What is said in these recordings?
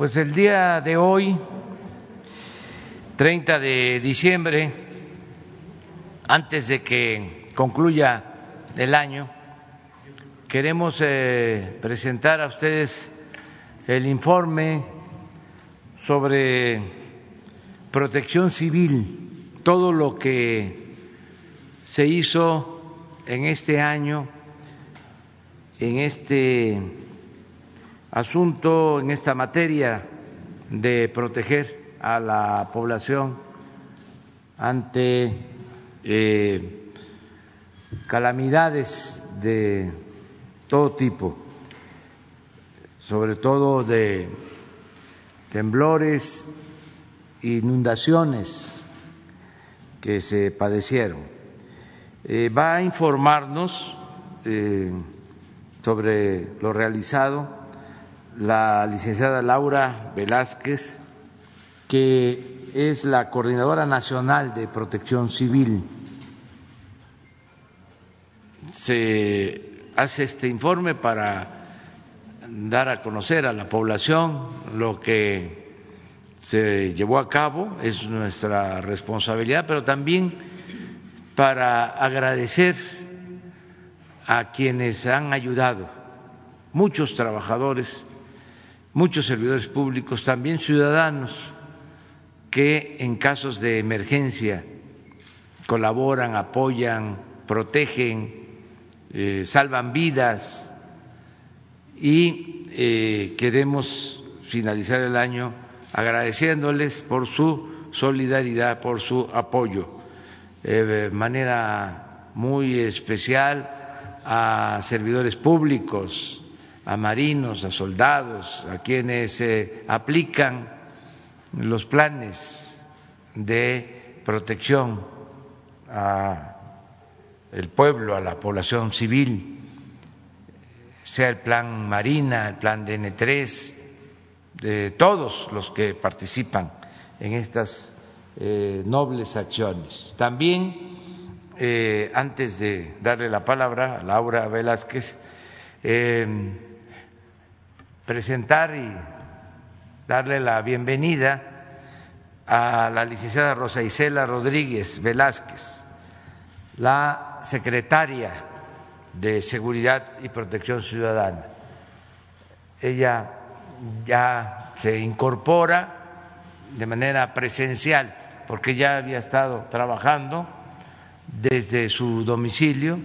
Pues el día de hoy, 30 de diciembre, antes de que concluya el año, queremos eh, presentar a ustedes el informe sobre protección civil, todo lo que se hizo en este año, en este asunto, en esta materia de proteger a la población ante eh, calamidades de todo tipo, sobre todo de temblores, inundaciones que se padecieron. Eh, va a informarnos eh, sobre lo realizado la licenciada Laura Velázquez, que es la Coordinadora Nacional de Protección Civil. Se hace este informe para dar a conocer a la población lo que se llevó a cabo, es nuestra responsabilidad, pero también para agradecer a quienes han ayudado, muchos trabajadores muchos servidores públicos, también ciudadanos que en casos de emergencia colaboran, apoyan, protegen, eh, salvan vidas y eh, queremos finalizar el año agradeciéndoles por su solidaridad, por su apoyo. Eh, de manera muy especial a servidores públicos, a marinos, a soldados, a quienes aplican los planes de protección a el pueblo, a la población civil, sea el plan Marina, el plan DN3, de todos los que participan en estas eh, nobles acciones. También, eh, antes de darle la palabra a Laura Velázquez, eh, presentar y darle la bienvenida a la licenciada Rosa Isela Rodríguez Velázquez, la secretaria de Seguridad y Protección Ciudadana. Ella ya se incorpora de manera presencial porque ya había estado trabajando desde su domicilio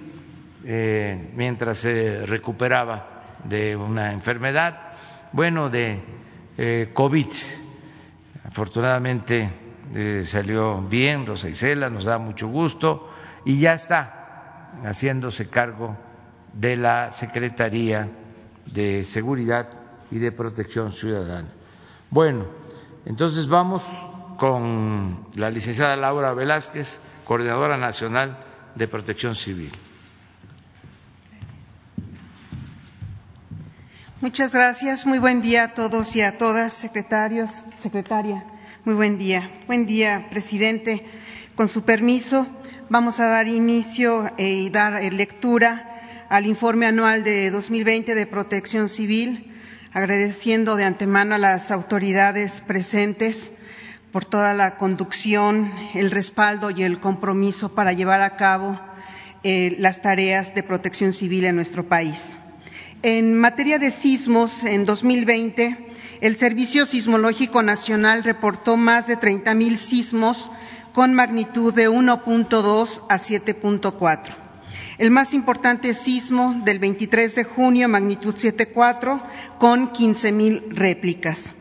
eh, mientras se recuperaba de una enfermedad bueno de eh, COVID. Afortunadamente eh, salió bien Rosa Isela, nos da mucho gusto y ya está haciéndose cargo de la Secretaría de Seguridad y de Protección Ciudadana. Bueno, entonces vamos con la licenciada Laura Velázquez, Coordinadora Nacional de Protección Civil. Muchas gracias. Muy buen día a todos y a todas, secretarios, secretaria. Muy buen día. Buen día, presidente. Con su permiso, vamos a dar inicio eh, y dar eh, lectura al informe anual de 2020 de Protección Civil, agradeciendo de antemano a las autoridades presentes por toda la conducción, el respaldo y el compromiso para llevar a cabo eh, las tareas de protección civil en nuestro país. En materia de sismos, en 2020, el Servicio Sismológico Nacional reportó más de 30 mil sismos con magnitud de 1.2 a 7.4. El más importante sismo del 23 de junio, magnitud 7.4, con 15 mil réplicas.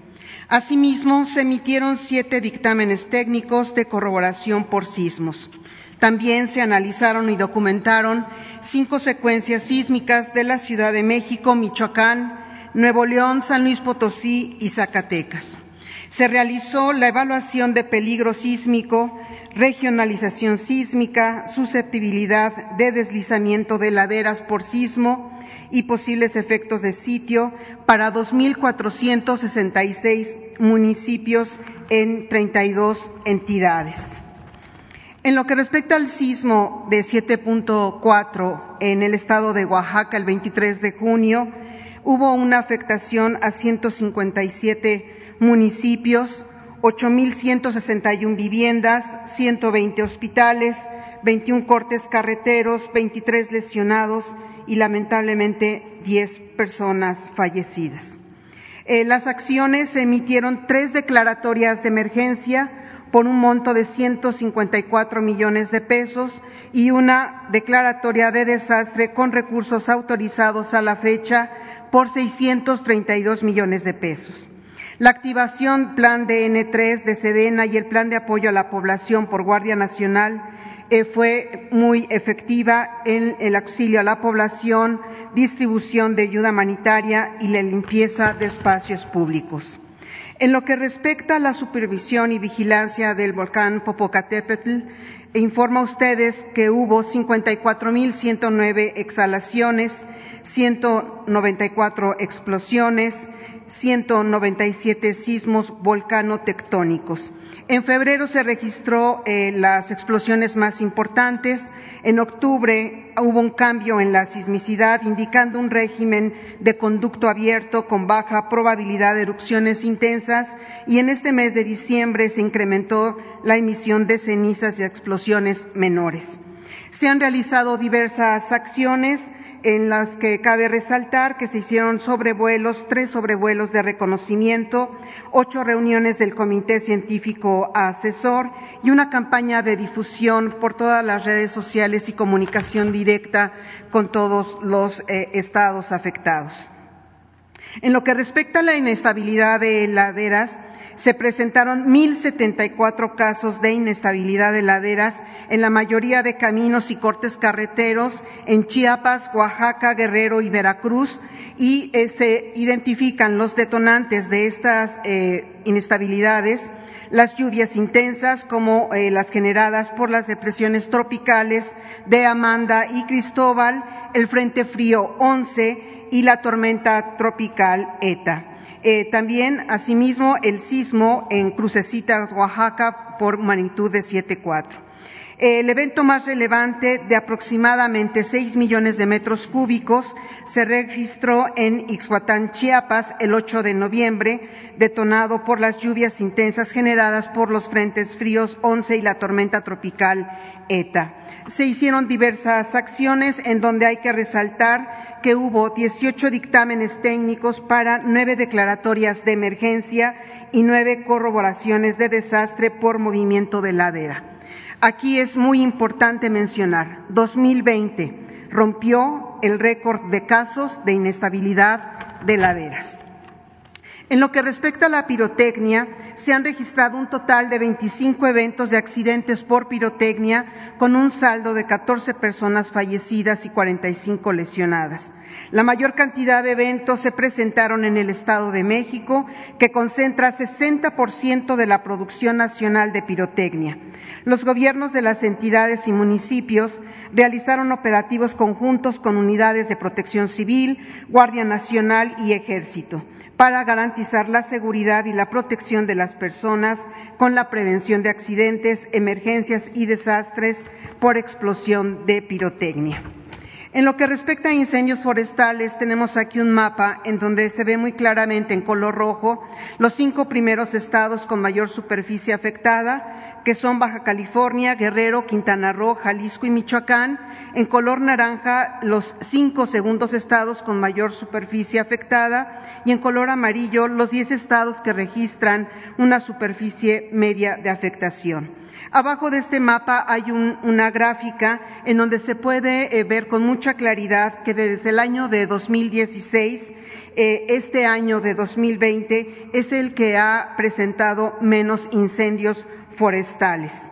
Asimismo, se emitieron siete dictámenes técnicos de corroboración por sismos. También se analizaron y documentaron cinco secuencias sísmicas de la Ciudad de México, Michoacán, Nuevo León, San Luis Potosí y Zacatecas. Se realizó la evaluación de peligro sísmico, regionalización sísmica, susceptibilidad de deslizamiento de laderas por sismo y posibles efectos de sitio para 2.466 municipios en 32 entidades. En lo que respecta al sismo de 7.4 en el estado de Oaxaca el 23 de junio, hubo una afectación a 157 municipios, 8.161 viviendas, 120 hospitales, 21 cortes carreteros, 23 lesionados y lamentablemente 10 personas fallecidas. Eh, las acciones emitieron tres declaratorias de emergencia por un monto de 154 millones de pesos y una declaratoria de desastre con recursos autorizados a la fecha por 632 millones de pesos. La activación Plan DN3 de Sedena y el Plan de Apoyo a la Población por Guardia Nacional eh, fue muy efectiva en el auxilio a la población, distribución de ayuda humanitaria y la limpieza de espacios públicos. En lo que respecta a la supervisión y vigilancia del volcán Popocatépetl, informa a ustedes que hubo 54.109 exhalaciones, 194 explosiones, 197 sismos volcano-tectónicos. En febrero se registró eh, las explosiones más importantes. En octubre hubo un cambio en la sismicidad, indicando un régimen de conducto abierto con baja probabilidad de erupciones intensas. Y en este mes de diciembre se incrementó la emisión de cenizas y explosiones menores. Se han realizado diversas acciones en las que cabe resaltar que se hicieron sobrevuelos, tres sobrevuelos de reconocimiento, ocho reuniones del Comité Científico Asesor y una campaña de difusión por todas las redes sociales y comunicación directa con todos los eh, estados afectados. En lo que respecta a la inestabilidad de laderas, se presentaron 1.074 casos de inestabilidad de laderas en la mayoría de caminos y cortes carreteros en Chiapas, Oaxaca, Guerrero y Veracruz y eh, se identifican los detonantes de estas eh, inestabilidades las lluvias intensas como eh, las generadas por las depresiones tropicales de Amanda y Cristóbal, el Frente Frío 11 y la tormenta tropical ETA. Eh, también, asimismo, el sismo en Crucecita, Oaxaca, por magnitud de 7.4. El evento más relevante, de aproximadamente 6 millones de metros cúbicos, se registró en Ixhuatán, Chiapas, el 8 de noviembre, detonado por las lluvias intensas generadas por los frentes fríos 11 y la tormenta tropical ETA. Se hicieron diversas acciones en donde hay que resaltar que hubo 18 dictámenes técnicos para nueve declaratorias de emergencia y nueve corroboraciones de desastre por movimiento de ladera. Aquí es muy importante mencionar, 2020 rompió el récord de casos de inestabilidad de laderas. En lo que respecta a la pirotecnia, se han registrado un total de 25 eventos de accidentes por pirotecnia, con un saldo de 14 personas fallecidas y 45 lesionadas. La mayor cantidad de eventos se presentaron en el Estado de México, que concentra 60% de la producción nacional de pirotecnia. Los gobiernos de las entidades y municipios realizaron operativos conjuntos con unidades de protección civil, Guardia Nacional y Ejército para garantizar la seguridad y la protección de las personas con la prevención de accidentes, emergencias y desastres por explosión de pirotecnia. En lo que respecta a incendios forestales, tenemos aquí un mapa en donde se ve muy claramente en color rojo los cinco primeros estados con mayor superficie afectada, que son Baja California, Guerrero, Quintana Roo, Jalisco y Michoacán. En color naranja, los cinco segundos estados con mayor superficie afectada y en color amarillo, los diez estados que registran una superficie media de afectación. Abajo de este mapa hay una gráfica en donde se puede eh, ver con mucha claridad que desde el año de 2016, eh, este año de 2020 es el que ha presentado menos incendios forestales.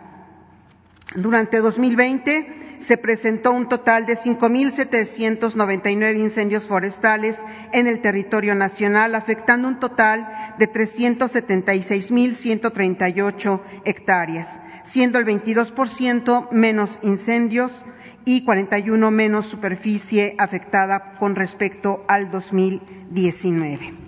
Durante 2020 se presentó un total de 5.799 incendios forestales en el territorio nacional, afectando un total de 376.138 hectáreas siendo el 22% menos incendios y 41 menos superficie afectada con respecto al 2019.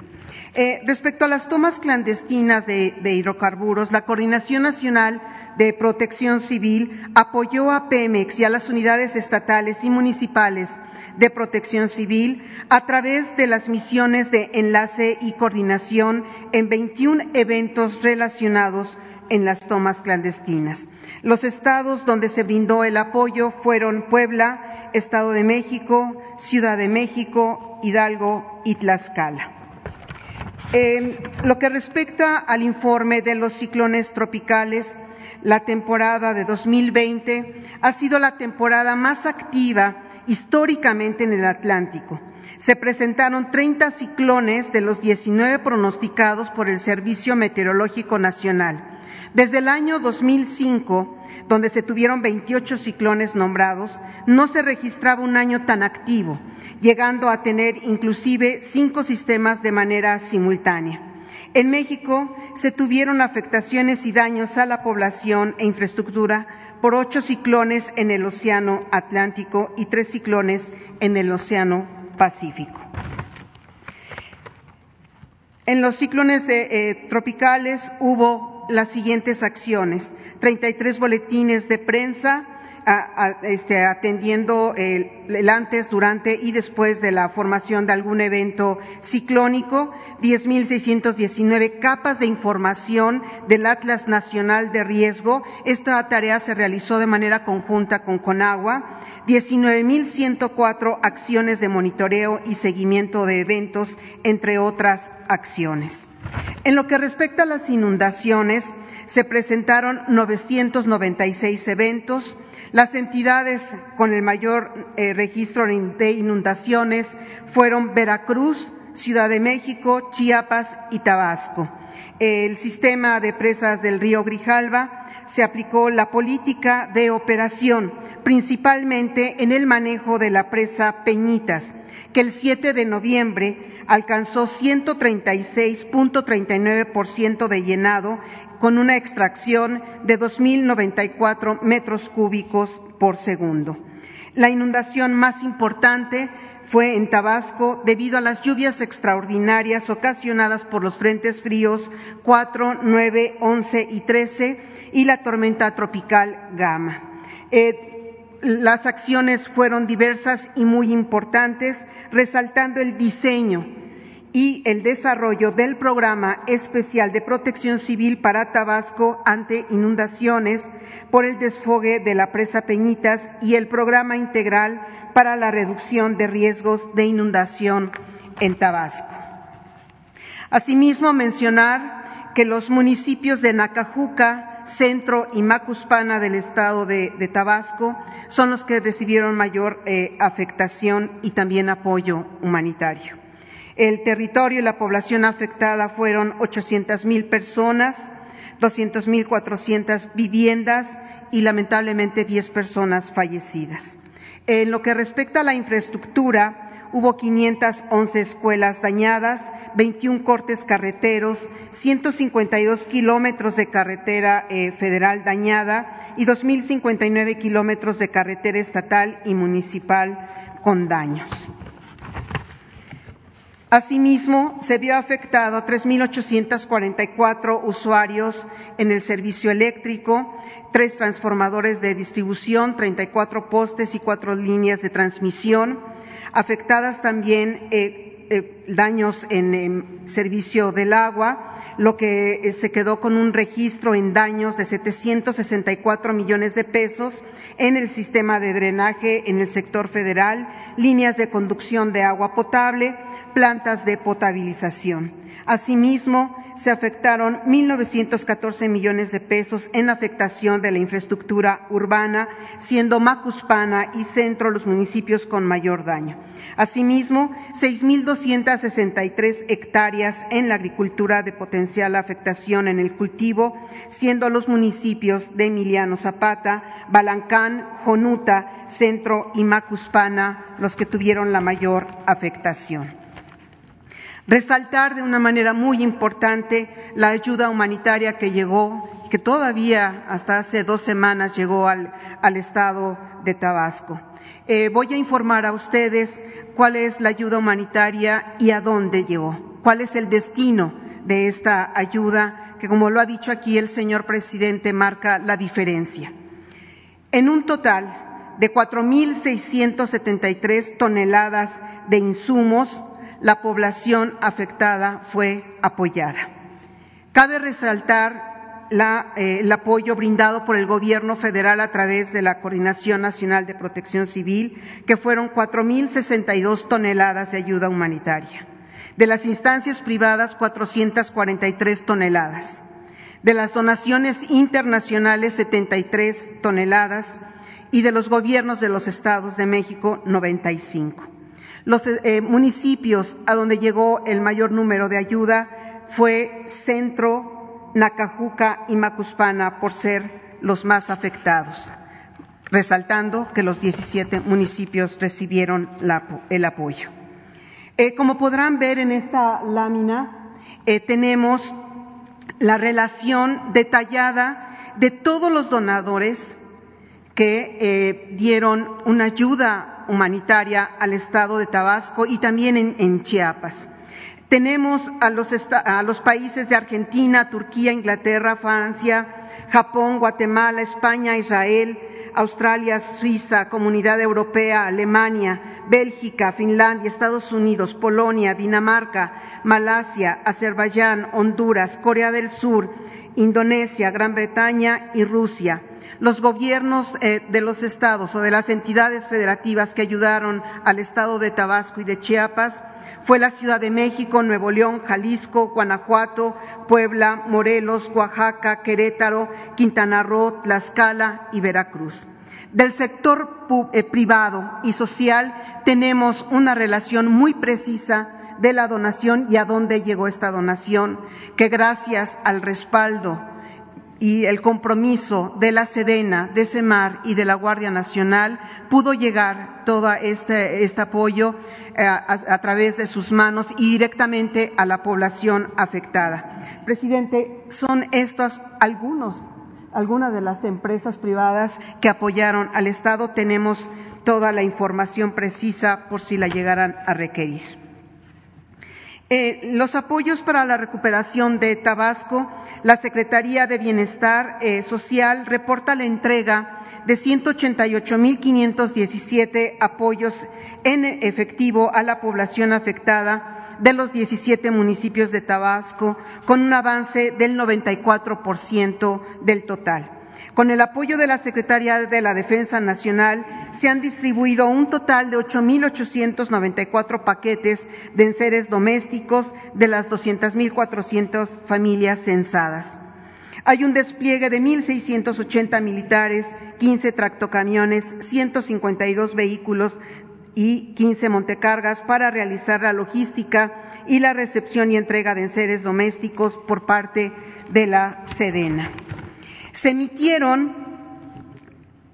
Eh, respecto a las tomas clandestinas de, hidrocarburos, la Coordinación Nacional de Protección Civil apoyó a Pemex y a las unidades estatales y municipales de Protección Civil a través de las misiones de enlace y coordinación en 21 eventos relacionados en las tomas clandestinas. Los estados donde se brindó el apoyo fueron Puebla, Estado de México, Ciudad de México, Hidalgo y Tlaxcala. Lo que respecta al informe de los ciclones tropicales, la temporada de 2020 ha sido la temporada más activa históricamente en el Atlántico. Se presentaron 30 ciclones de los 19 pronosticados por el Servicio Meteorológico Nacional. Desde el año 2005, donde se tuvieron 28 ciclones nombrados, no se registraba un año tan activo, llegando a tener inclusive cinco sistemas de manera simultánea. En México se tuvieron afectaciones y daños a la población e infraestructura por ocho ciclones en el Océano Atlántico y tres ciclones en el Océano Pacífico. En los ciclones eh, eh, tropicales hubo las siguientes acciones. 33 boletines de prensa este, atendiendo el, antes, durante y después de la formación de algún evento ciclónico, 10.619 capas de información del Atlas Nacional de Riesgo. Esta tarea se realizó de manera conjunta con Conagua. 19.104 acciones de monitoreo y seguimiento de eventos, entre otras acciones. En lo que respecta a las inundaciones, se presentaron 996 eventos. Las entidades con el mayor eh, registro de inundaciones fueron Veracruz, Ciudad de México, Chiapas y Tabasco. El sistema de presas del río Grijalva se aplicó la política de operación, principalmente en el manejo de la presa Peñitas, que el 7 de noviembre alcanzó 136.39% de llenado con una extracción de 2.094 metros cúbicos por segundo. La inundación más importante fue en Tabasco debido a las lluvias extraordinarias ocasionadas por los frentes fríos 4, 9, 11 y 13 y la tormenta tropical Gama. Eh, las acciones fueron diversas y muy importantes, resaltando el diseño y el desarrollo del programa especial de protección civil para Tabasco ante inundaciones por el desfogue de la presa Peñitas y el programa integral para la reducción de riesgos de inundación en Tabasco. Asimismo, mencionar que los municipios de Nacajuca, Centro y Macuspana del estado de, Tabasco son los que recibieron mayor eh, afectación y también apoyo humanitario. El territorio y la población afectada fueron 800 mil personas, 200 mil 400 viviendas y lamentablemente 10 personas fallecidas. En lo que respecta a la infraestructura, hubo 511 escuelas dañadas, 21 cortes carreteros, 152 kilómetros de carretera eh, federal dañada y 2.059 kilómetros de carretera estatal y municipal con daños. Asimismo, se vio afectado a 3.844 usuarios en el servicio eléctrico, tres transformadores de distribución, 34 postes y cuatro líneas de transmisión, afectadas también eh, eh, daños en el servicio del agua, lo que eh, se quedó con un registro en daños de 764 millones de pesos en el sistema de drenaje en el sector federal, líneas de conducción de agua potable, plantas de potabilización. Asimismo, se afectaron 1.914 millones de pesos en afectación de la infraestructura urbana, siendo Macuspana y Centro los municipios con mayor daño. Asimismo, 6.263 hectáreas en la agricultura de potencial afectación en el cultivo, siendo los municipios de Emiliano Zapata, Balancán, Jonuta, Centro y Macuspana los que tuvieron la mayor afectación. Resaltar de una manera muy importante la ayuda humanitaria que llegó, que todavía hasta hace dos semanas llegó al, estado de Tabasco. Eh, voy a informar a ustedes cuál es la ayuda humanitaria y a dónde llegó, cuál es el destino de esta ayuda, que como lo ha dicho aquí el señor presidente, marca la diferencia. En un total de 4.673 toneladas de insumos, la población afectada fue apoyada. Cabe resaltar eh, el apoyo brindado por el Gobierno federal a través de la Coordinación Nacional de Protección Civil, que fueron 4.062 toneladas de ayuda humanitaria. De las instancias privadas, 443 toneladas. De las donaciones internacionales, 73 toneladas. Y de los gobiernos de los estados de México, 95. Los eh, municipios a donde llegó el mayor número de ayuda fue Centro, Nacajuca y Macuspana por ser los más afectados, resaltando que los 17 municipios recibieron el apoyo. Eh, como podrán ver en esta lámina, eh, tenemos la relación detallada de todos los donadores que eh, dieron una ayuda humanitaria al Estado de Tabasco y también en Chiapas. Tenemos a los, países de Argentina, Turquía, Inglaterra, Francia, Japón, Guatemala, España, Israel, Australia, Suiza, Comunidad Europea, Alemania, Bélgica, Finlandia, Estados Unidos, Polonia, Dinamarca, Malasia, Azerbaiyán, Honduras, Corea del Sur, Indonesia, Gran Bretaña y Rusia. Los gobiernos eh, de los estados o de las entidades federativas que ayudaron al estado de Tabasco y de Chiapas fue la Ciudad de México, Nuevo León, Jalisco, Guanajuato, Puebla, Morelos, Oaxaca, Querétaro, Quintana Roo, Tlaxcala y Veracruz. Del sector eh, privado y social tenemos una relación muy precisa de la donación y a dónde llegó esta donación, que gracias al respaldo y el compromiso de la Sedena, de Semar y de la Guardia Nacional pudo llegar todo este, este apoyo eh, a, través de sus manos y directamente a la población afectada. Presidente, son estos algunos, algunas de las empresas privadas que apoyaron al Estado. Tenemos toda la información precisa por si la llegaran a requerir. Eh, los apoyos para la recuperación de Tabasco, la Secretaría de Bienestar eh, Social reporta la entrega de 188.517 apoyos en efectivo a la población afectada de los 17 municipios de Tabasco, con un avance del 94% del total. Con el apoyo de la Secretaría de la Defensa Nacional, se han distribuido un total de 8.894 paquetes de enseres domésticos de las 200.400 familias censadas. Hay un despliegue de 1.680 militares, 15 tractocamiones, 152 vehículos y 15 montecargas para realizar la logística y la recepción y entrega de enseres domésticos por parte de la Sedena. Se emitieron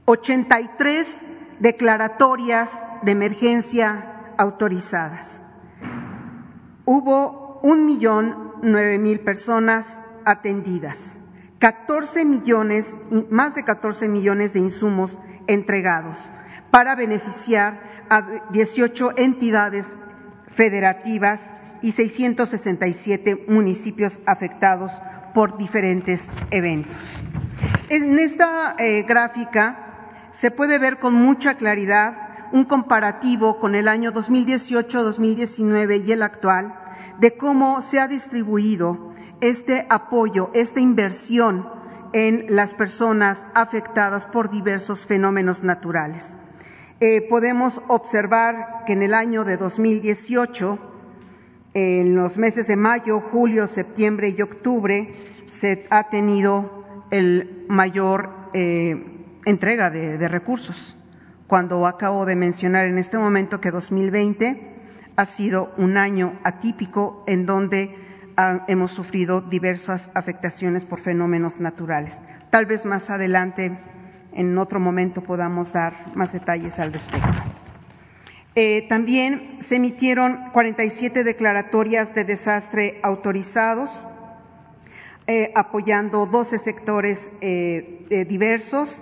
83 declaratorias de emergencia autorizadas. Hubo un millón nueve mil personas atendidas, 14 millones, más de 14 millones de insumos entregados para beneficiar a 18 entidades federativas y 667 municipios afectados por diferentes eventos. En esta eh, gráfica se puede ver con mucha claridad un comparativo con el año 2018, 2019 y el actual de cómo se ha distribuido este apoyo, esta inversión en las personas afectadas por diversos fenómenos naturales. Eh, podemos observar que en el año de 2018, en los meses de mayo, julio, septiembre y octubre, se ha tenido el mayor eh, entrega de, recursos. Cuando acabo de mencionar en este momento que 2020 ha sido un año atípico en donde hemos sufrido diversas afectaciones por fenómenos naturales. Tal vez más adelante, en otro momento, podamos dar más detalles al respecto. Eh, también se emitieron 47 declaratorias de desastre autorizados, eh, apoyando 12 sectores eh, eh, diversos.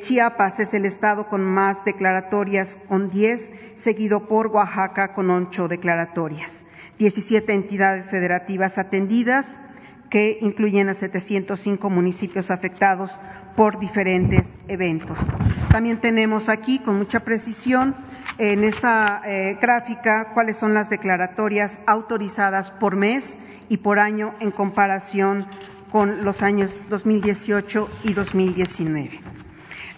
Chiapas es el estado con más declaratorias, con 10, seguido por Oaxaca con 8 declaratorias. 17 entidades federativas atendidas, que incluyen a 705 municipios afectados por diferentes eventos. También tenemos aquí con mucha precisión en esta gráfica cuáles son las declaratorias autorizadas por mes y por año en comparación con los años 2018 y 2019.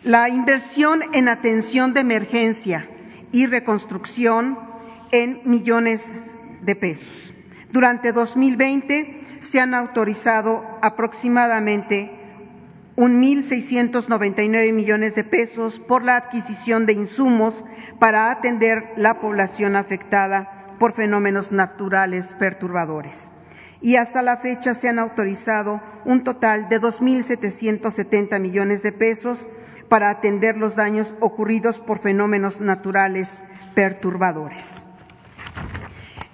La inversión en atención de emergencia y reconstrucción en millones de pesos. Durante 2020 se han autorizado aproximadamente 1.699 millones de pesos por la adquisición de insumos para atender la población afectada por fenómenos naturales perturbadores. Y hasta la fecha se han autorizado un total de 2.770 millones de pesos para atender los daños ocurridos por fenómenos naturales perturbadores.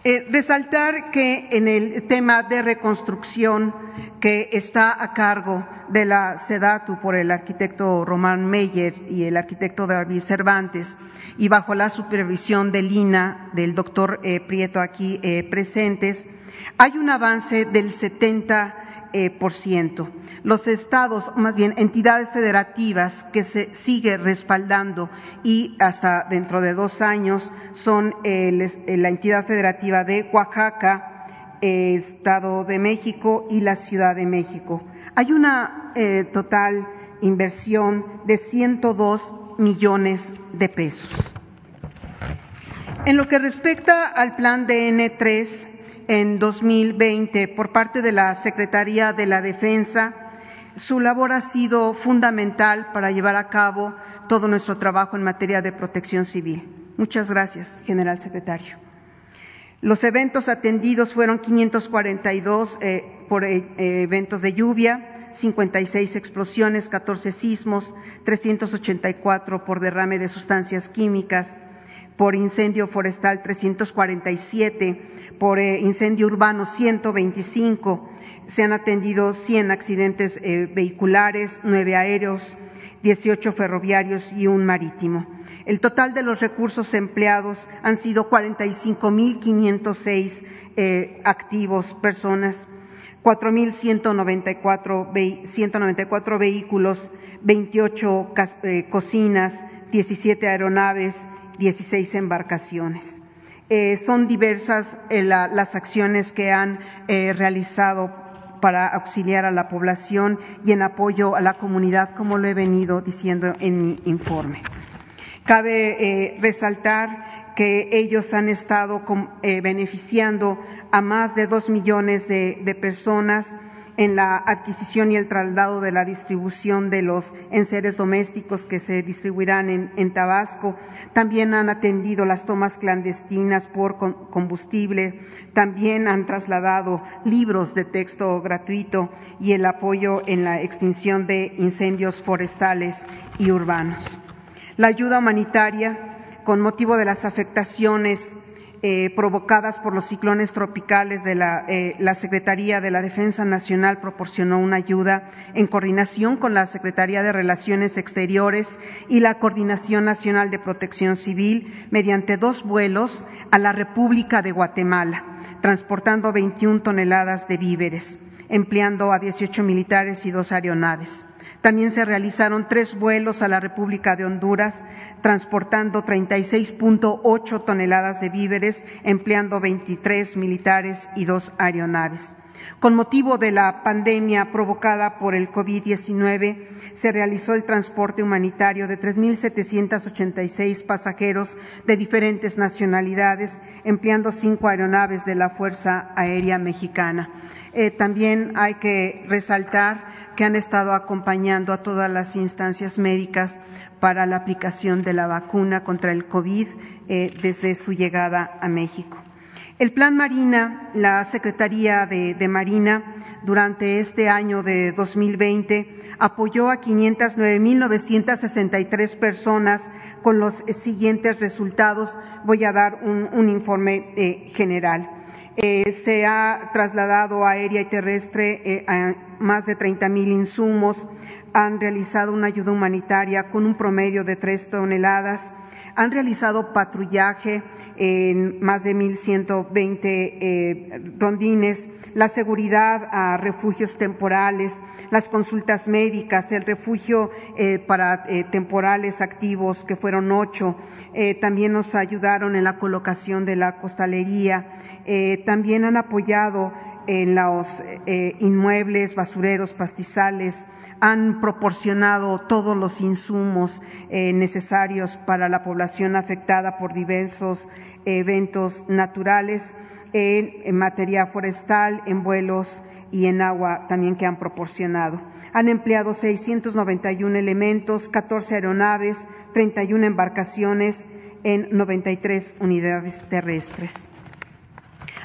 Eh, resaltar que en el tema de reconstrucción que está a cargo de la SEDATU por el arquitecto Román Meyer y el arquitecto David Cervantes y bajo la supervisión del INA, del doctor eh, Prieto aquí eh, presentes, hay un avance del 70 por ciento los estados, más bien entidades federativas que se sigue respaldando y hasta dentro de dos años son la entidad federativa de Oaxaca, Estado de México y la Ciudad de México. Hay una eh, total inversión de 102 millones de pesos. En lo que respecta al plan DN3 en 2020 por parte de la Secretaría de la Defensa, su labor ha sido fundamental para llevar a cabo todo nuestro trabajo en materia de protección civil. Muchas gracias, general secretario. Los eventos atendidos fueron 542 eh, por eh, eventos de lluvia, 56 explosiones, 14 sismos, 384 por derrame de sustancias químicas, por incendio forestal 347, por eh, incendio urbano 125, se han atendido 100 accidentes eh, vehiculares, 9 aéreos, 18 ferroviarios y un marítimo. El total de los recursos empleados han sido 45.506 eh, activos, personas, 4.194 194 vehículos, 28 eh, cocinas, 17 aeronaves, 16 embarcaciones. son diversas las acciones que han realizado para auxiliar a la población y en apoyo a la comunidad, como lo he venido diciendo en mi informe. Cabe eh, resaltar que ellos han estado eh, beneficiando a más de dos millones de personas en la adquisición y el traslado de la distribución de los enseres domésticos que se distribuirán en, Tabasco. También han atendido las tomas clandestinas por combustible. También han trasladado libros de texto gratuito y el apoyo en la extinción de incendios forestales y urbanos. La ayuda humanitaria, con motivo de las afectaciones eh, provocadas por los ciclones tropicales de la, eh, la, Secretaría de la Defensa Nacional proporcionó una ayuda en coordinación con la Secretaría de Relaciones Exteriores y la Coordinación Nacional de Protección Civil mediante dos vuelos a la República de Guatemala, transportando 21 toneladas de víveres, empleando a 18 militares y dos aeronaves. También se realizaron tres vuelos a la República de Honduras, transportando 36.8 toneladas de víveres, empleando 23 militares y dos aeronaves. Con motivo de la pandemia provocada por el COVID-19, se realizó el transporte humanitario de 3.786 pasajeros de diferentes nacionalidades, empleando cinco aeronaves de la Fuerza Aérea Mexicana. Eh, también hay que resaltar que han estado acompañando a todas las instancias médicas para la aplicación de la vacuna contra el COVID eh, desde su llegada a México. El Plan Marina, la Secretaría de, Marina, durante este año de 2020 apoyó a 509.963 personas con los siguientes resultados. Voy a dar un, informe eh, general. Eh, se ha trasladado aérea y terrestre eh, más de 30 mil insumos, han realizado una ayuda humanitaria con un promedio de tres toneladas, han realizado patrullaje en más de 1.120 eh, rondines, la seguridad a refugios temporales, las consultas médicas, el refugio eh, para eh, temporales activos, que fueron ocho. también nos ayudaron en la colocación de la costalería. también han apoyado en los inmuebles, basureros, pastizales, han proporcionado todos los insumos eh, necesarios para la población afectada por diversos eventos naturales en, materia forestal, en vuelos y en agua también que han proporcionado. Han empleado 691 elementos, 14 aeronaves, 31 embarcaciones en 93 unidades terrestres.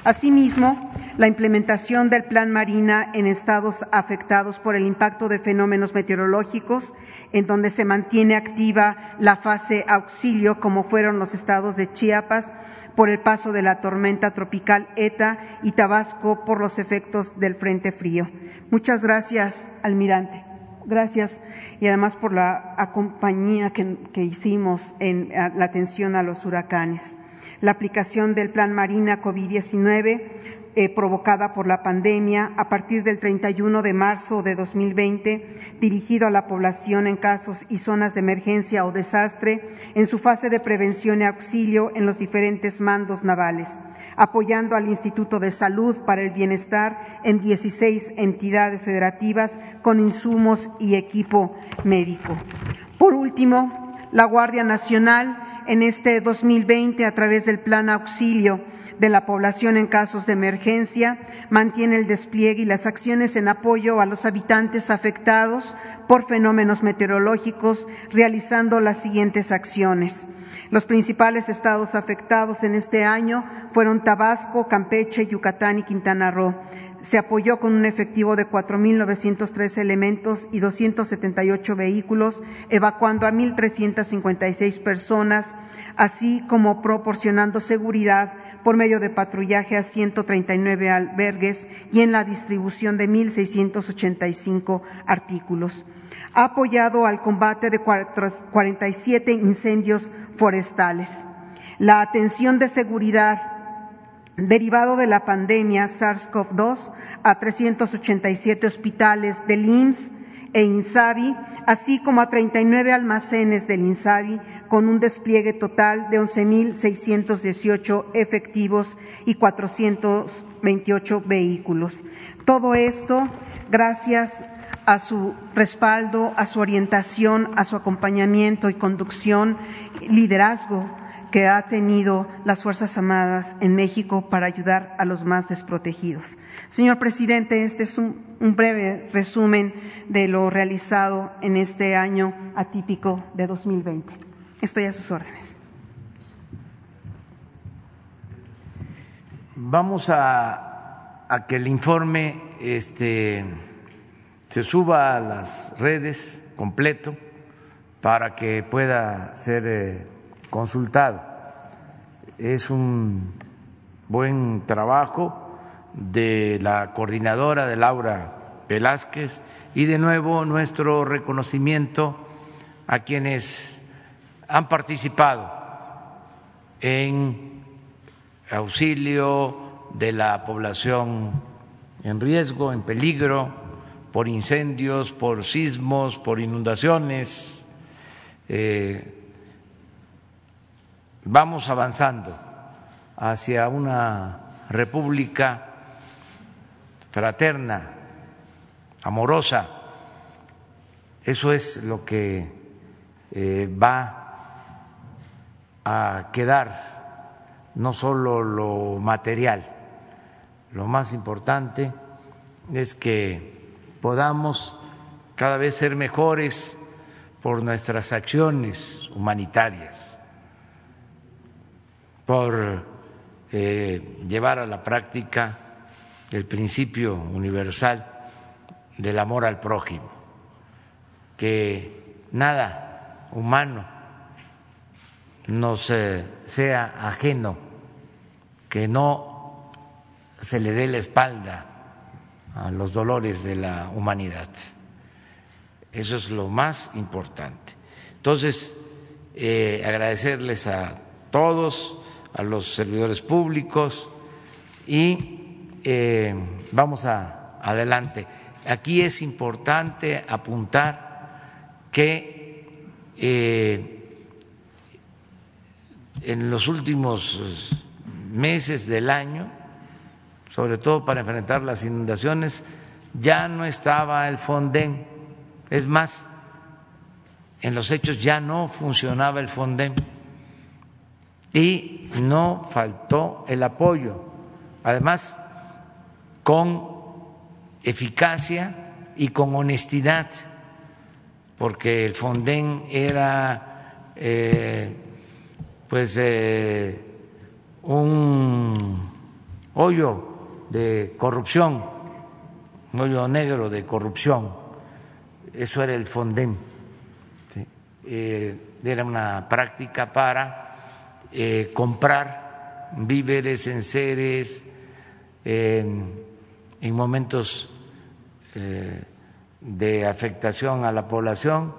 Asimismo, la implementación del Plan Marina en estados afectados por el impacto de fenómenos meteorológicos, en donde se mantiene activa la fase auxilio, como fueron los estados de Chiapas, por el paso de la tormenta tropical ETA y Tabasco por los efectos del Frente Frío. Muchas gracias, almirante. Gracias y además por la compañía que, que hicimos en la atención a los huracanes la aplicación del Plan Marina COVID-19 eh, provocada por la pandemia a partir del 31 de marzo de 2020, dirigido a la población en casos y zonas de emergencia o desastre, en su fase de prevención y auxilio en los diferentes mandos navales, apoyando al Instituto de Salud para el Bienestar en 16 entidades federativas con insumos y equipo médico. Por último, la Guardia Nacional en este 2020 a través del Plan Auxilio de la población en casos de emergencia, mantiene el despliegue y las acciones en apoyo a los habitantes afectados por fenómenos meteorológicos, realizando las siguientes acciones. Los principales estados afectados en este año fueron Tabasco, Campeche, Yucatán y Quintana Roo se apoyó con un efectivo de 4.903 elementos y 278 vehículos, evacuando a 1.356 personas, así como proporcionando seguridad por medio de patrullaje a 139 albergues y en la distribución de 1.685 artículos. Ha apoyado al combate de 47 incendios forestales. La atención de seguridad derivado de la pandemia SARS-CoV-2 a 387 hospitales del IMSS e INSABI, así como a 39 almacenes del INSABI, con un despliegue total de 11.618 efectivos y 428 vehículos. Todo esto gracias a su respaldo, a su orientación, a su acompañamiento y conducción, liderazgo que ha tenido las Fuerzas Armadas en México para ayudar a los más desprotegidos. Señor presidente, este es un, breve resumen de lo realizado en este año atípico de 2020. Estoy a sus órdenes. Vamos a, que el informe este, se suba a las redes completo para que pueda ser eh, consultado. Es un buen trabajo de la coordinadora de Laura Velázquez y de nuevo nuestro reconocimiento a quienes han participado en auxilio de la población en riesgo, en peligro, por incendios, por sismos, por inundaciones. Eh, vamos avanzando hacia una república fraterna, amorosa. Eso es lo que eh, va a quedar, no solo lo material. Lo más importante es que podamos cada vez ser mejores por nuestras acciones humanitarias por eh, llevar a la práctica el principio universal del amor al prójimo, que nada humano nos eh, sea ajeno, que no se le dé la espalda a los dolores de la humanidad. Eso es lo más importante. Entonces, eh, agradecerles a todos, a los servidores públicos y eh, vamos a, adelante. Aquí es importante apuntar que en los últimos meses del año, sobre todo para enfrentar las inundaciones, ya no estaba el Fonden. Es más, en los hechos ya no funcionaba el Fonden y no faltó el apoyo. Además, con eficacia y con honestidad, porque el Fonden era eh, pues eh, un hoyo de corrupción, un hoyo negro de corrupción. Eso era el Fonden. Eh, era una práctica para eh, comprar víveres, enseres, en momentos eh, de afectación a la población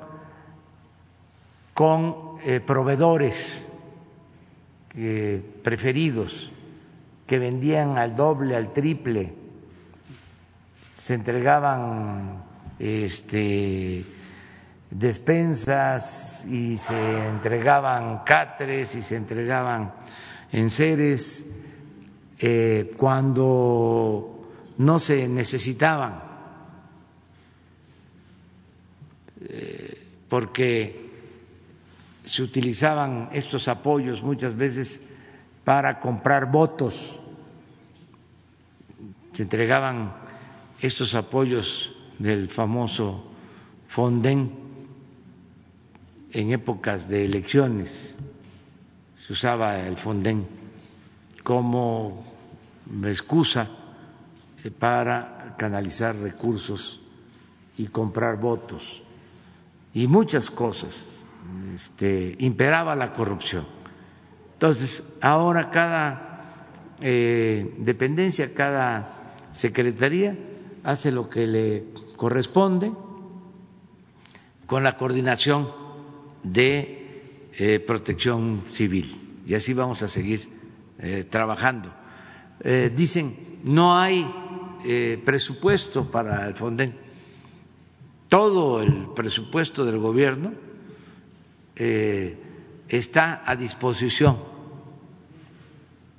con proveedores preferidos que vendían al doble, al triple, se entregaban este, despensas y se entregaban catres y se entregaban enseres eh, cuando no se necesitaban, eh, porque se utilizaban estos apoyos muchas veces para comprar votos, se entregaban estos apoyos del famoso Fonden en épocas de elecciones, se usaba el Fonden como excusa para canalizar recursos y comprar votos y muchas cosas este, imperaba la corrupción. Entonces, ahora cada eh, dependencia, cada secretaría hace lo que le corresponde con la coordinación de eh, protección civil. Y así vamos a seguir eh, trabajando. dicen, no hay presupuesto para el Fonden. Todo el presupuesto del gobierno eh, está a disposición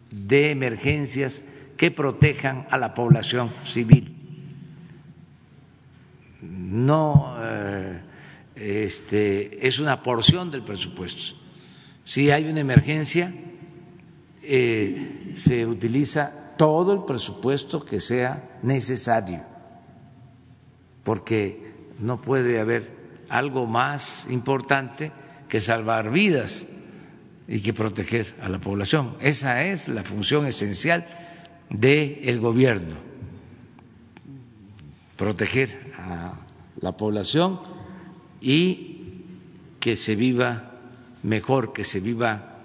de emergencias que protejan a la población civil. No eh, este, es una porción del presupuesto. Si hay una emergencia, eh, se utiliza todo el presupuesto que sea necesario, porque no puede haber algo más importante que salvar vidas y que proteger a la población. Esa es la función esencial del gobierno, proteger a la población y que se viva mejor, que se viva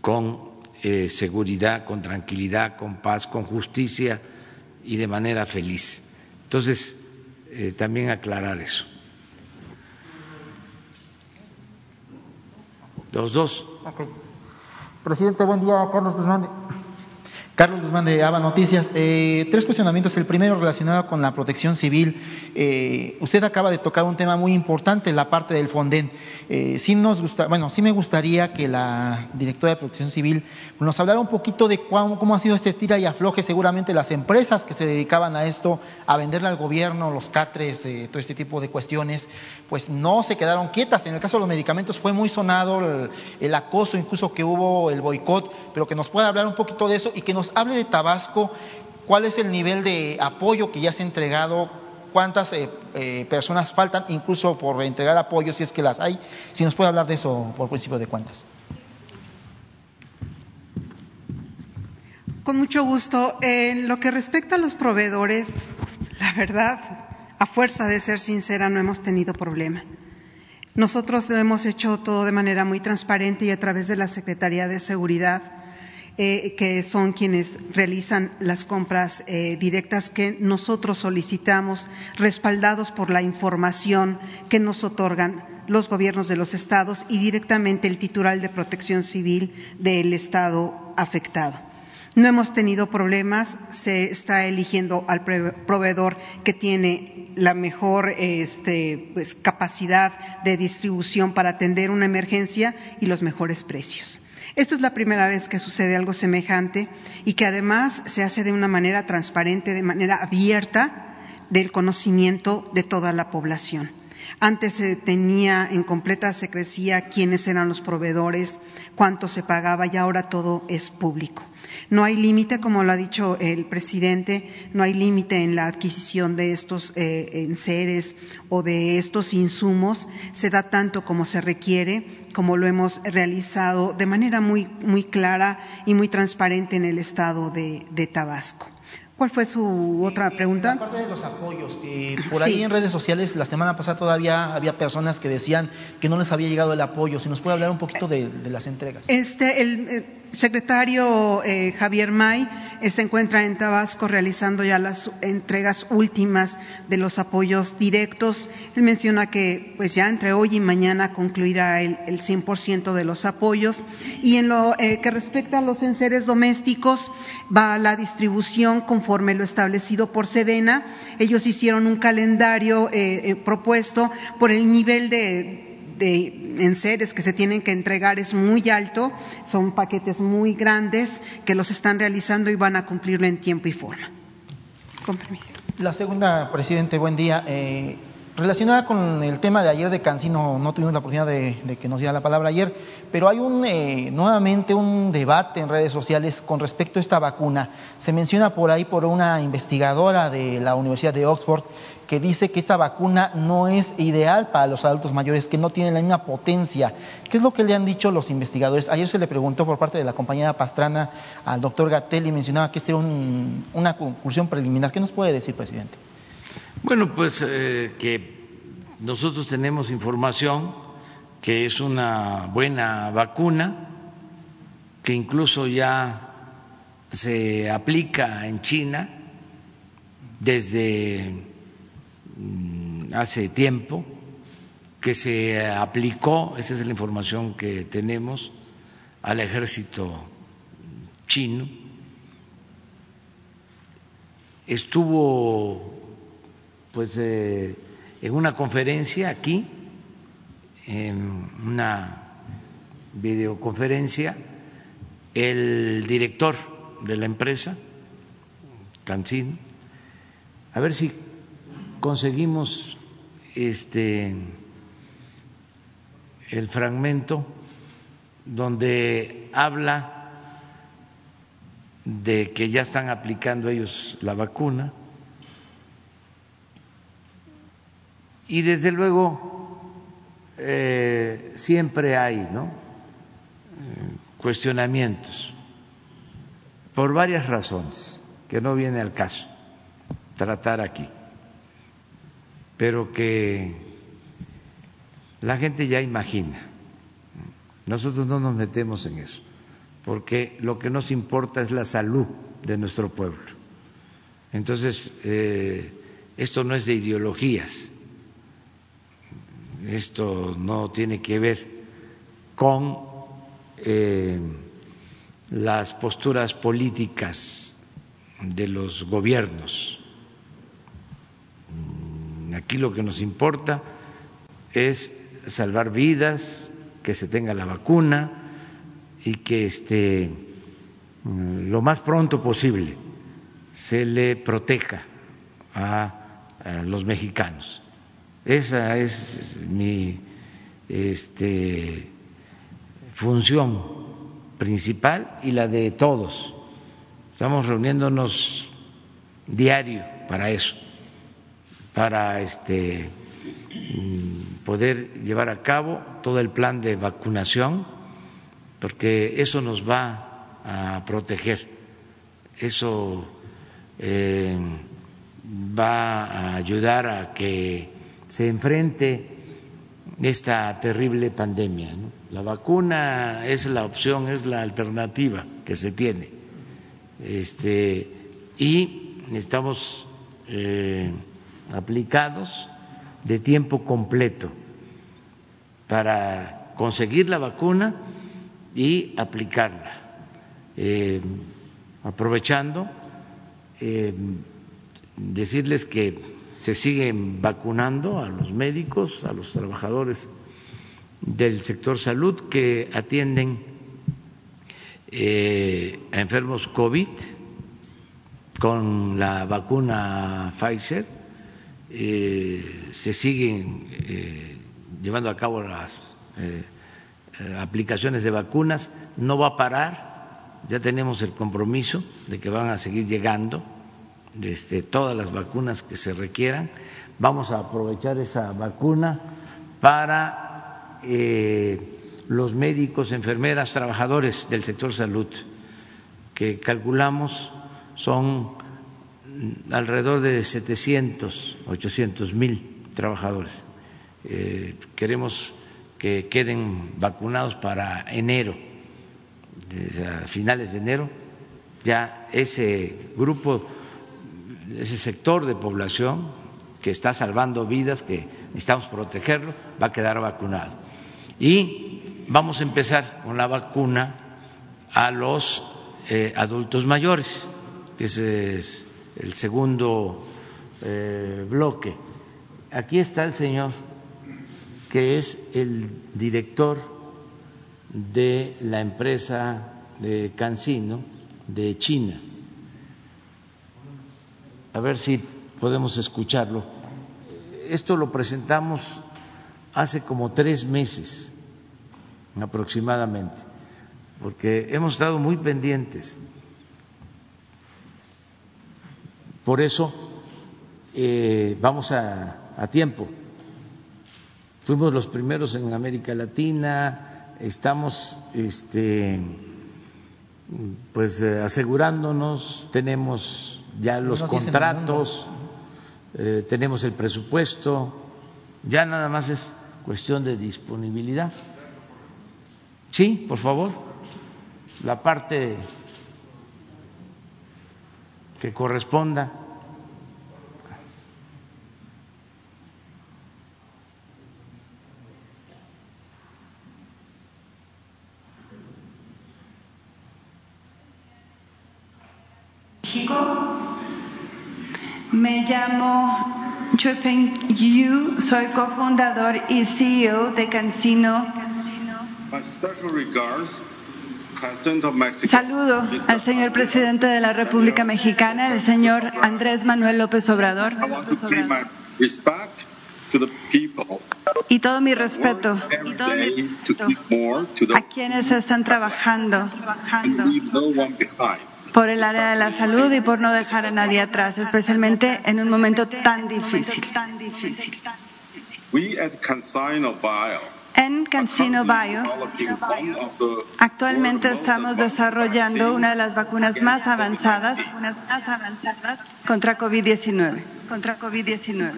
con eh, seguridad, con tranquilidad, con paz, con justicia y de manera feliz. Entonces, eh, también aclarar eso. Los dos. Presidente, buen día. Carlos Guzmán. Carlos Guzmán de ABA Noticias. Eh, tres cuestionamientos. El primero relacionado con la protección civil. Eh, usted acaba de tocar un tema muy importante, la parte del Fonden. Eh, sí nos gusta, bueno, sí me gustaría que la directora de Protección Civil nos hablara un poquito de cómo, ha sido este estira y afloje. Seguramente las empresas que se dedicaban a esto, a venderle al gobierno, los catres, eh, todo este tipo de cuestiones, pues no se quedaron quietas. En el caso de los medicamentos fue muy sonado el, el acoso, incluso que hubo el boicot, pero que nos pueda hablar un poquito de eso y que nos hable de Tabasco. ¿Cuál es el nivel de apoyo que ya se ha entregado? cuántas eh, eh, personas faltan, incluso por entregar apoyo, si es que las hay. Si nos puede hablar de eso por principio de cuentas. Con mucho gusto. En lo que respecta a los proveedores, la verdad, a fuerza de ser sincera, no hemos tenido problema. Nosotros lo hemos hecho todo de manera muy transparente y a través de la Secretaría de Seguridad eh, que son quienes realizan las compras eh, directas que nosotros solicitamos, respaldados por la información que nos otorgan los gobiernos de los estados y directamente el titular de protección civil del estado afectado. No hemos tenido problemas, se está eligiendo al proveedor que tiene la mejor este, pues, capacidad de distribución para atender una emergencia y los mejores precios. Esto es la primera vez que sucede algo semejante y que además se hace de una manera transparente, de manera abierta del conocimiento de toda la población. Antes se tenía en completa secrecía quiénes eran los proveedores, cuánto se pagaba y ahora todo es público. No hay límite, como lo ha dicho el presidente, no hay límite en la adquisición de estos eh, enseres o de estos insumos. Se da tanto como se requiere, como lo hemos realizado de manera muy, muy clara y muy transparente en el estado de Tabasco. ¿Cuál fue su otra pregunta? Aparte de los apoyos, eh, por ahí en redes sociales la semana pasada todavía había personas que decían que no les había llegado el apoyo. Si nos puede hablar un poquito de, las entregas. Este, el eh, secretario eh, Javier May se encuentra en Tabasco realizando ya las entregas últimas de los apoyos directos. Él menciona que pues ya entre hoy y mañana concluirá el, el 100% de los apoyos. Y en lo que respecta a los enseres domésticos, va la distribución con conforme lo establecido por Sedena. Ellos hicieron un calendario eh, eh, propuesto por el nivel de, de enseres que se tienen que entregar es muy alto, son paquetes muy grandes que los están realizando y van a cumplirlo en tiempo y forma. Con permiso. La segunda, presidente, buen día. Eh, Relacionada con el tema de ayer de Cancino, no tuvimos la oportunidad de, que nos diera la palabra ayer, pero hay un, eh, nuevamente un debate en redes sociales con respecto a esta vacuna. Se menciona por ahí por una investigadora de la Universidad de Oxford que dice que esta vacuna no es ideal para los adultos mayores, que no tiene la misma potencia. ¿Qué es lo que le han dicho los investigadores? Ayer se le preguntó por parte de la compañía Pastrana al doctor Gatel y mencionaba que esta era una conclusión preliminar. ¿Qué nos puede decir, presidente? Bueno, pues eh, que nosotros tenemos información que es una buena vacuna, que incluso ya se aplica en China desde hace tiempo, que se aplicó, esa es la información que tenemos, al ejército chino. Estuvo pues eh, en una conferencia aquí, en una videoconferencia, el director de la empresa, Cancín, a ver si conseguimos este el fragmento donde habla de que ya están aplicando ellos la vacuna Y desde luego eh, siempre hay ¿no? cuestionamientos por varias razones que no viene al caso tratar aquí, pero que la gente ya imagina. Nosotros no nos metemos en eso, porque lo que nos importa es la salud de nuestro pueblo. Entonces, eh, esto no es de ideologías, esto no tiene que ver con eh, las posturas políticas de los gobiernos. Aquí lo que nos importa es salvar vidas, que se tenga la vacuna y que este, mm, lo más pronto posible se le proteja a los mexicanos. Esa es mi este, función principal y la de todos. Estamos reuniéndonos diario para eso, para este, poder llevar a cabo todo el plan de vacunación, porque eso nos va a proteger, eso eh, va a ayudar a que se enfrente esta terrible pandemia. La vacuna es la opción, es la alternativa que se tiene. Este, y estamos eh, aplicados de tiempo completo. para conseguir la vacuna y aplicarla. Eh, aprovechando, eh, decirles que se siguen vacunando a los médicos, a los trabajadores del sector salud que atienden eh, a enfermos COVID con la vacuna Pfizer. Se siguen llevando a cabo las aplicaciones de vacunas, no va a parar, ya tenemos el compromiso de que van a seguir llegando este, todas las vacunas que se requieran. Vamos a aprovechar esa vacuna para eh, los médicos, enfermeras, trabajadores del sector salud, que calculamos son alrededor de 700, 800 mil trabajadores. Eh, queremos que queden vacunados para enero, a finales de enero, ya ese grupo, ese sector de población que está salvando vidas, que necesitamos protegerlo, va a quedar vacunado. Y vamos a empezar con la vacuna a los eh, adultos mayores, que es el segundo eh, bloque. Aquí está el señor que es el director de la empresa de Cancino de China. A ver si podemos escucharlo. Esto lo presentamos hace como tres meses aproximadamente, porque hemos estado muy pendientes. Por eso eh, vamos a, a tiempo. Fuimos los primeros en América Latina, estamos este, pues eh, asegurándonos, tenemos ya los contratos, eh, tenemos el presupuesto, ya nada más es cuestión de disponibilidad. Sí, por favor, la parte que corresponda. Me llamo Chufeng Yu, soy cofundador y CEO de Cancino. Saludo al señor presidente de la República Mexicana, el señor Andrés Manuel López Obrador. Y todo mi respeto, y todo mi respeto a quienes están trabajando por el área de la salud y por no dejar a nadie atrás, especialmente en un momento tan difícil. En Cancino Bio, actualmente estamos desarrollando una de las vacunas más avanzadas contra COVID-19. Contra COVID-19.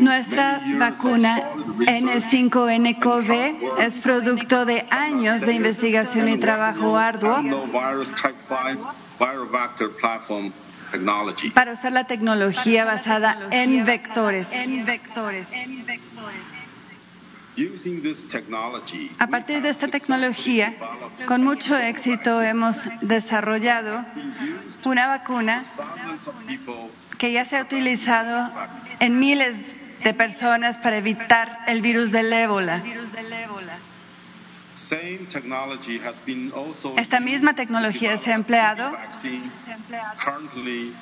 Nuestra vacuna N5NCoV es producto de años de investigación y trabajo arduo para usar la tecnología basada en vectores. A partir de esta tecnología, con mucho éxito hemos desarrollado una vacuna que ya se ha utilizado en miles de personas para evitar el virus del ébola. Esta misma tecnología se ha empleado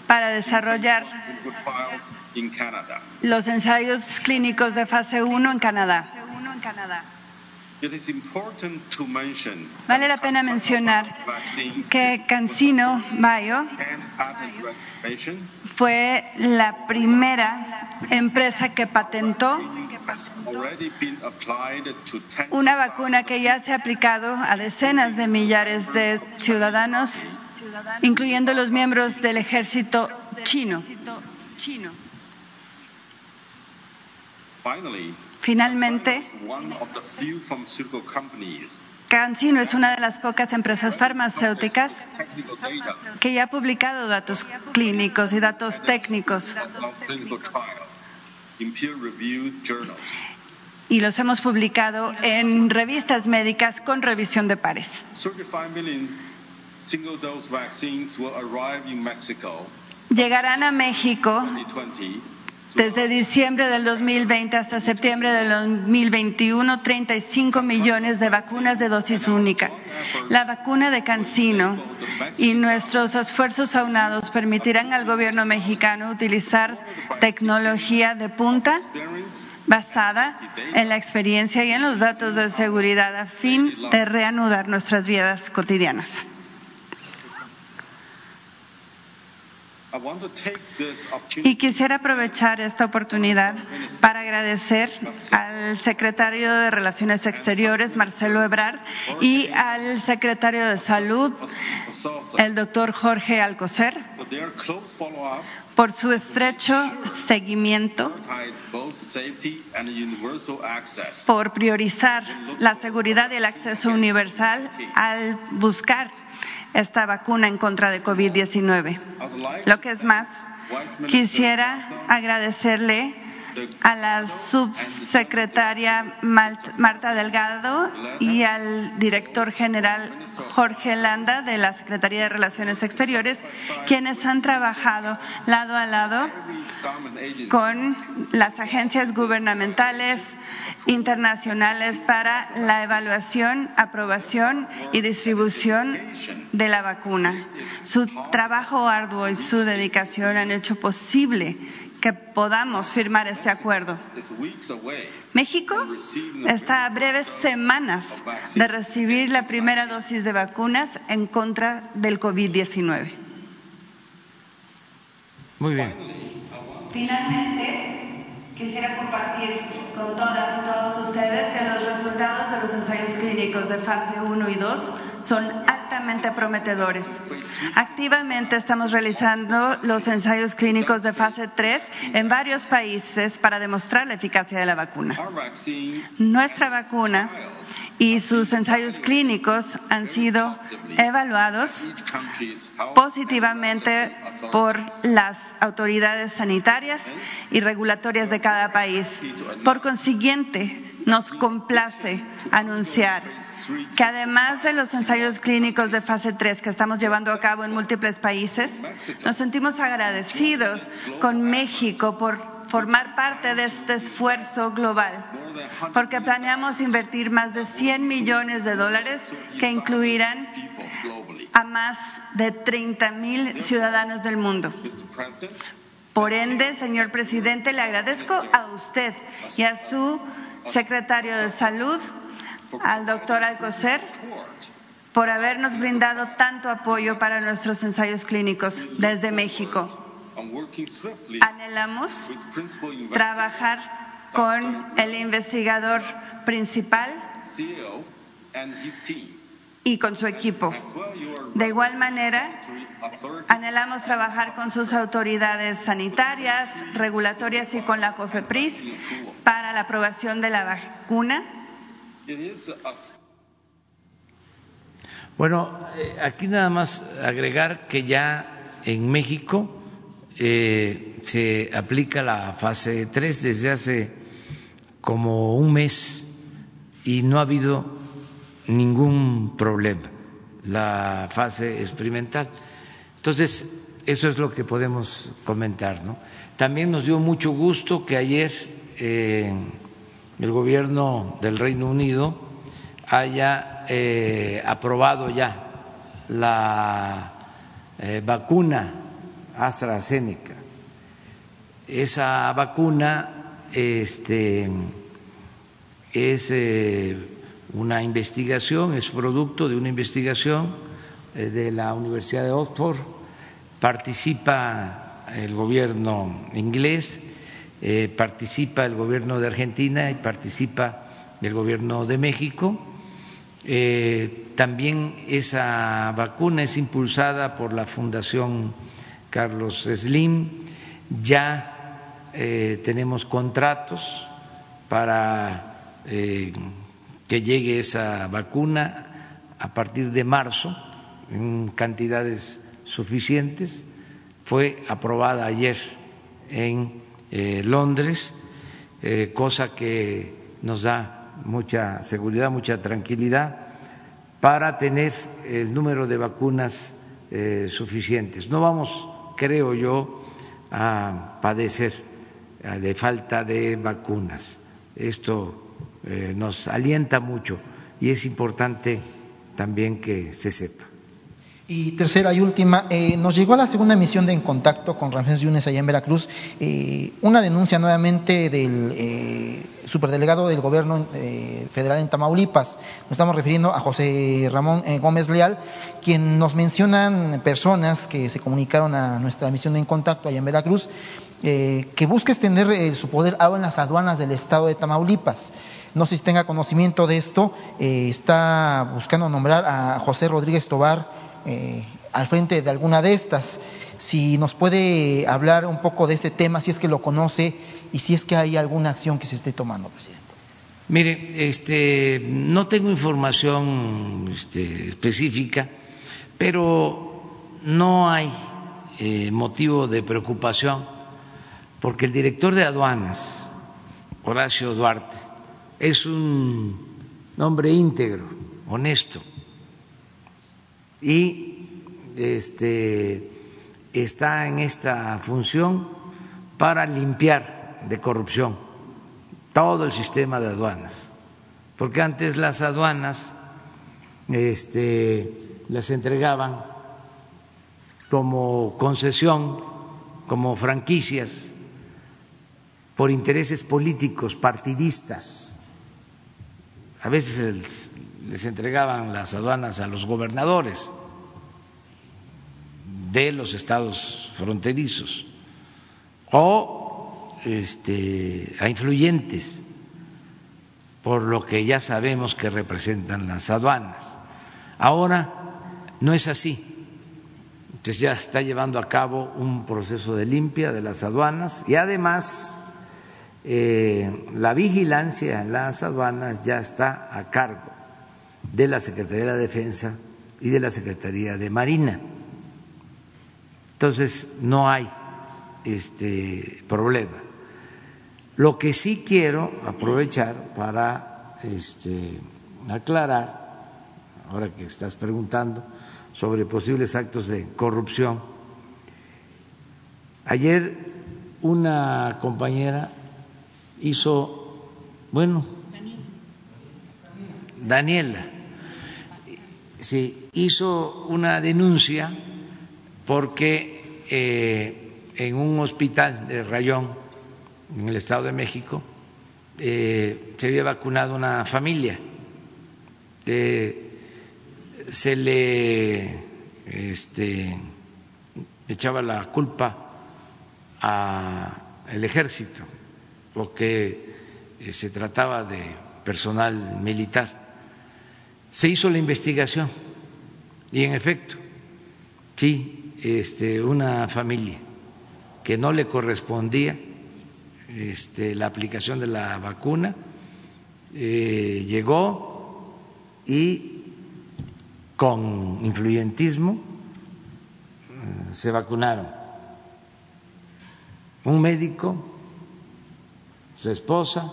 para desarrollar los ensayos clínicos de fase 1 en Canadá. Vale la pena mencionar que Cancino Bio fue la primera empresa que patentó una vacuna que ya se ha aplicado a decenas de millares de ciudadanos, incluyendo los miembros del ejército chino. Finalmente, CanSino es una de las pocas empresas farmacéuticas que ya ha publicado datos clínicos y datos técnicos. Y los hemos publicado en revistas médicas con revisión de pares. 35 million single-dose vaccines will arrive in Mexico Llegarán a México 2020 desde diciembre del 2020 hasta septiembre del 2021 35 millones de vacunas de dosis única. La vacuna de Cancino y nuestros esfuerzos aunados permitirán al gobierno mexicano utilizar tecnología de punta basada en la experiencia y en los datos de seguridad a fin de reanudar nuestras vidas cotidianas. Y quisiera aprovechar esta oportunidad para agradecer al secretario de Relaciones Exteriores, Marcelo Ebrard, y al secretario de Salud, el doctor Jorge Alcocer, por su estrecho seguimiento, por priorizar la seguridad y el acceso universal al buscar esta vacuna en contra de COVID-19. I would like Lo que es más, quisiera agradecerle a la subsecretaria Marta Delgado y al director general Jorge Landa de la Secretaría de Relaciones Exteriores, quienes han trabajado lado a lado con las agencias gubernamentales internacionales para la evaluación, aprobación y distribución de la vacuna. Su trabajo arduo y su dedicación han hecho posible que podamos firmar este acuerdo. México está a breves semanas de recibir la primera dosis de vacunas en contra del COVID-19. Muy bien. Finalmente, quisiera compartir con todas y todos ustedes que los resultados de los ensayos clínicos de fase 1 y 2 son altamente prometedores. Activamente estamos realizando los ensayos clínicos de fase 3 en varios países para demostrar la eficacia de la vacuna. Nuestra vacuna y sus ensayos clínicos han sido evaluados positivamente por las autoridades sanitarias y regulatorias de cada país. Por consiguiente, nos complace anunciar que además de los ensayos clínicos de fase 3 que estamos llevando a cabo en múltiples países, nos sentimos agradecidos con México por formar parte de este esfuerzo global, porque planeamos invertir más de 100 millones de dólares que incluirán a más de 30 mil ciudadanos del mundo. Por ende, señor presidente, le agradezco a usted y a su secretario de Salud, al doctor Alcocer, por habernos brindado tanto apoyo para nuestros ensayos clínicos desde México. Anhelamos with principal investigator trabajar con el investigador principal team. y con su equipo. De igual manera, Anhelamos trabajar con sus autoridades sanitarias, regulatorias y con la COFEPRIS para la aprobación de la vacuna. Bueno, eh, aquí nada más agregar que ya en México eh, se aplica la fase 3 desde hace como un mes y no ha habido ningún problema, la fase experimental. Entonces, eso es lo que podemos comentar. ¿no? También nos dio mucho gusto que ayer eh, el gobierno del Reino Unido haya eh, aprobado ya la vacuna AstraZeneca. Esa vacuna este, es eh, una investigación, es producto de una investigación eh, de la Universidad de Oxford, participa el gobierno inglés, eh, participa el gobierno de Argentina y participa el gobierno de México. También esa vacuna es impulsada por la Fundación Carlos Slim. Ya eh, tenemos contratos para eh, que llegue esa vacuna a partir de marzo en cantidades suficientes. Fue aprobada ayer en eh, Londres cosa que nos da mucha seguridad, mucha tranquilidad para tener el número de vacunas suficientes. No vamos, creo yo, a padecer eh, de falta de vacunas. Esto nos alienta mucho y es importante también que se sepa. Y tercera y última, eh, nos llegó a la segunda emisión de En Contacto con Ramírez Yunes allá en Veracruz eh, una denuncia nuevamente del eh, superdelegado del gobierno federal en Tamaulipas. Nos estamos refiriendo a José Ramón Gómez Leal, quien nos mencionan personas que se comunicaron a nuestra emisión de En Contacto allá en Veracruz, que busca extender su poder ahora en las aduanas del estado de Tamaulipas. No sé si tenga conocimiento de esto, está buscando nombrar a José Rodríguez Tobar eh, al frente de alguna de estas. Si nos puede hablar un poco de este tema, si es que lo conoce y si es que hay alguna acción que se esté tomando, presidente. Mire, este, no tengo información este, específica, pero no hay eh, motivo de preocupación porque el director de aduanas, Horacio Duarte, es un hombre íntegro, honesto, y este, está en esta función para limpiar de corrupción todo el sistema de aduanas, porque antes las aduanas este, las entregaban como concesión, como franquicias, por intereses políticos, partidistas. A veces les entregaban las aduanas a los gobernadores de los estados fronterizos o este, a influyentes por lo que ya sabemos que representan las aduanas. Ahora no es así. Entonces ya está llevando a cabo un proceso de limpia de las aduanas y además eh, la vigilancia en las aduanas ya está a cargo de la Secretaría de la Defensa y de la Secretaría de Marina. Entonces, no hay este problema. Lo que sí quiero aprovechar para este, aclarar, ahora que estás preguntando sobre posibles actos de corrupción, ayer una compañera hizo, bueno, Daniela, sí, hizo una denuncia porque eh, en un hospital de Rayón, en el Estado de México, eh, se había vacunado una familia. Eh, se le este, echaba la culpa al ejército porque se trataba de personal militar se hizo la investigación y en efecto, sí, este, una familia que no le correspondía este, la aplicación de la vacuna eh, llegó y con influyentismo eh, se vacunaron. Un médico, su esposa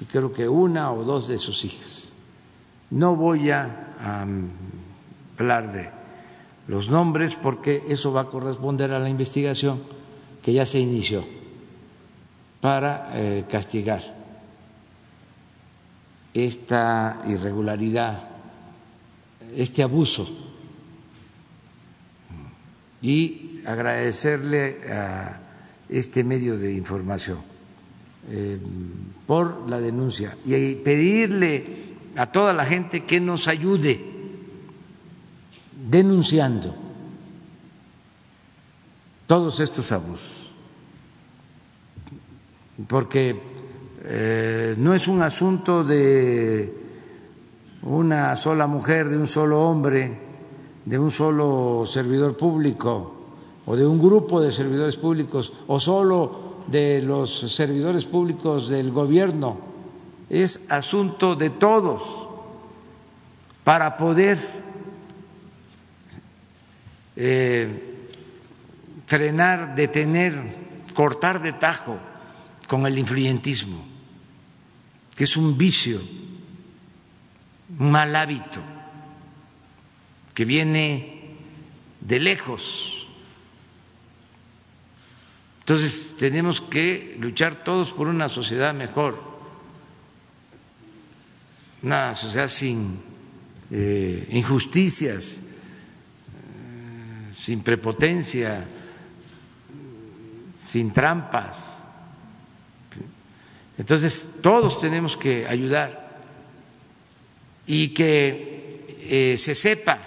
y creo que una o dos de sus hijas. No voy a, hablar de los nombres porque eso va a corresponder a la investigación que ya se inició para eh, castigar esta irregularidad, este abuso. Y agradecerle a este medio de información eh, por la denuncia y pedirle a toda la gente que nos ayude denunciando todos estos abusos, porque eh, no es un asunto de una sola mujer, de un solo hombre, de un solo servidor público o de un grupo de servidores públicos o solo de los servidores públicos del gobierno es asunto de todos para poder eh, frenar, detener, cortar de tajo con el influyentismo, que es un vicio, un mal hábito, que viene de lejos. Entonces tenemos que luchar todos por una sociedad mejor, una sociedad sin eh, injusticias, eh, sin prepotencia, sin trampas. Entonces, todos tenemos que ayudar y que eh, se sepa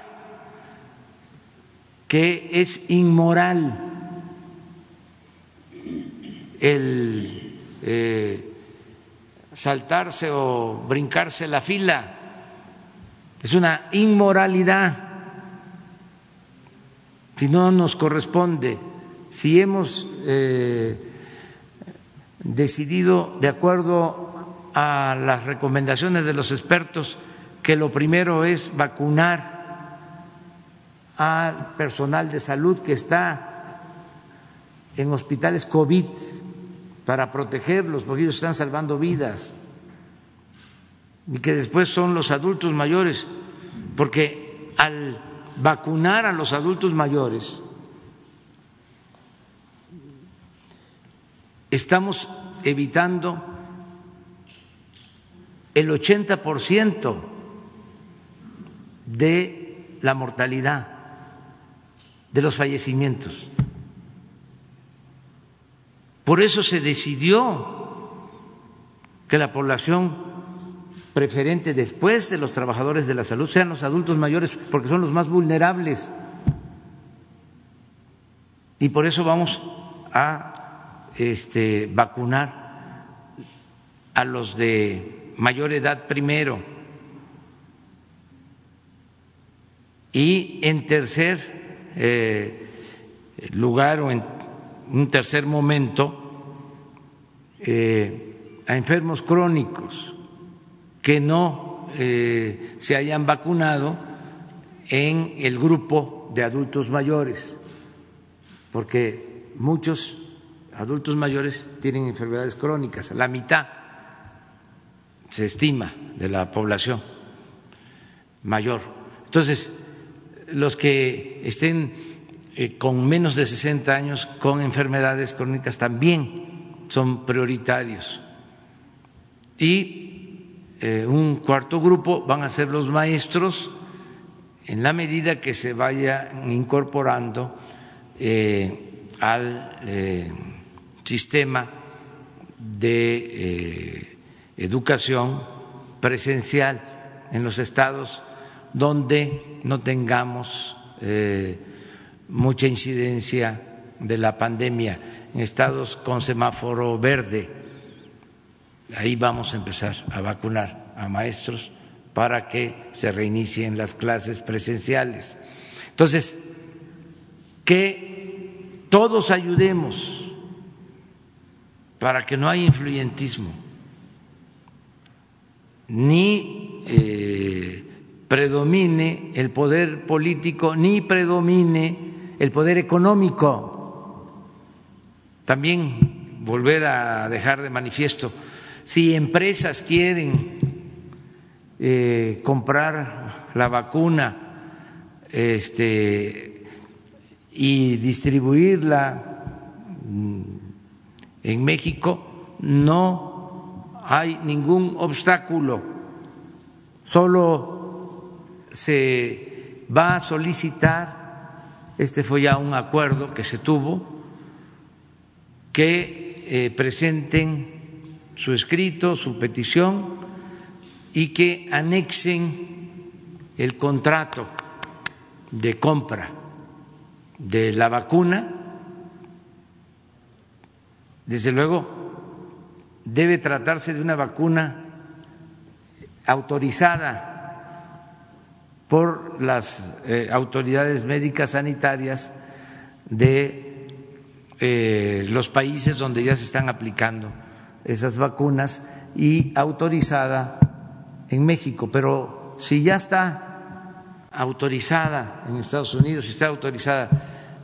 que es inmoral el saltarse o brincarse la fila es una inmoralidad. Si no nos corresponde, si hemos eh, decidido, de acuerdo a las recomendaciones de los expertos, que lo primero es vacunar al personal de salud que está en hospitales COVID para protegerlos, porque ellos están salvando vidas y que después son los adultos mayores, porque al vacunar a los adultos mayores estamos evitando el 80% de la mortalidad, de los fallecimientos. Por eso se decidió que la población preferente después de los trabajadores de la salud sean los adultos mayores, porque son los más vulnerables. Y por eso vamos a este, vacunar a los de mayor edad primero. Y en tercer eh, lugar o en un tercer momento, eh, a enfermos crónicos que no eh, se hayan vacunado en el grupo de adultos mayores, porque muchos adultos mayores tienen enfermedades crónicas, la mitad se estima de la población mayor. Entonces, los que estén eh, con menos de 60 años con enfermedades crónicas también son prioritarios. Y eh, un cuarto grupo van a ser los maestros en la medida que se vayan incorporando eh, al sistema de educación presencial en los estados donde no tengamos mucha incidencia de la pandemia, en estados con semáforo verde ahí vamos a empezar a vacunar a maestros para que se reinicien las clases presenciales. Entonces, que todos ayudemos para que no haya influyentismo, ni eh, predomine el poder político, ni predomine el poder económico. También volver a dejar de manifiesto si empresas quieren eh, comprar la vacuna este, y distribuirla mm, en México, no hay ningún obstáculo, solo se va a solicitar, este fue ya un acuerdo que se tuvo, que eh, presenten su escrito, su petición y que anexen el contrato de compra de la vacuna. Desde luego, debe tratarse de una vacuna autorizada por las eh, autoridades médicas sanitarias de eh, los países donde ya se están aplicando esas vacunas y autorizada en México. Pero si ya está autorizada en Estados Unidos, si está autorizada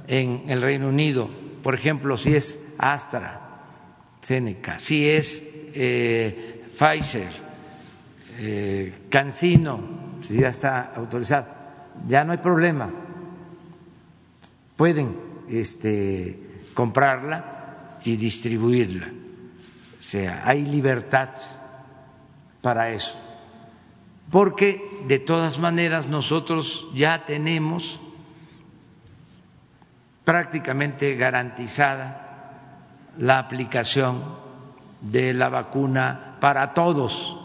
en el Reino Unido, por ejemplo, si es Astra AstraZeneca, si es eh, Pfizer, Cancino, si ya está autorizado, ya no hay problema. Pueden este, comprarla y distribuirla. O sea, hay libertad para eso. Porque de todas maneras nosotros ya tenemos prácticamente garantizada la aplicación de la vacuna para todos,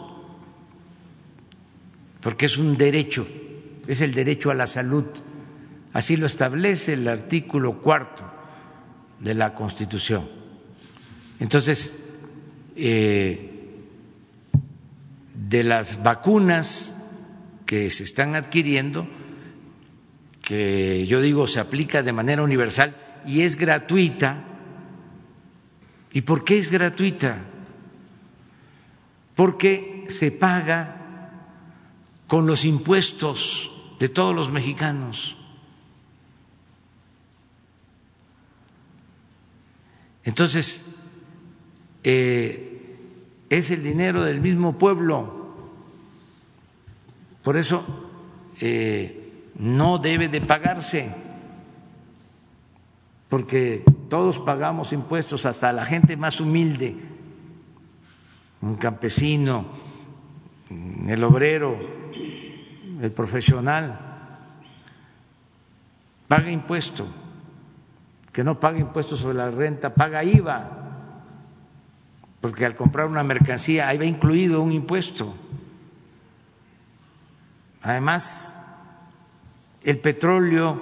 porque es un derecho, es el derecho a la salud. Así lo establece el artículo cuarto de la Constitución. Entonces, eh, de las vacunas que se están adquiriendo, que yo digo se aplica de manera universal y es gratuita. ¿Y por qué es gratuita? Porque se paga con los impuestos de todos los mexicanos. Entonces, eh, es el dinero del mismo pueblo. Por eso eh, no debe de pagarse, porque todos pagamos impuestos, hasta la gente más humilde, un campesino, el obrero, el profesional, paga impuesto, que no paga impuestos sobre la renta, paga IVA porque al comprar una mercancía ahí va incluido un impuesto. Además, el petróleo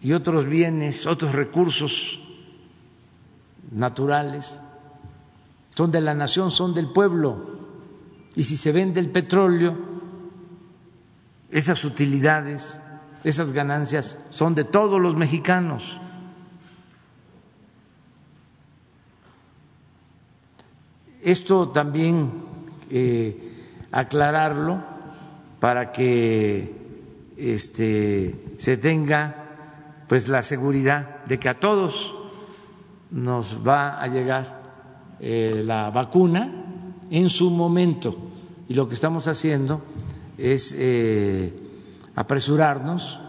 y otros bienes, otros recursos naturales son de la nación, son del pueblo. Y si se vende el petróleo, esas utilidades, esas ganancias son de todos los mexicanos. Esto también eh, aclararlo para que este, se tenga pues la seguridad de que a todos nos va a llegar eh, la vacuna en su momento y lo que estamos haciendo es eh, apresurarnos,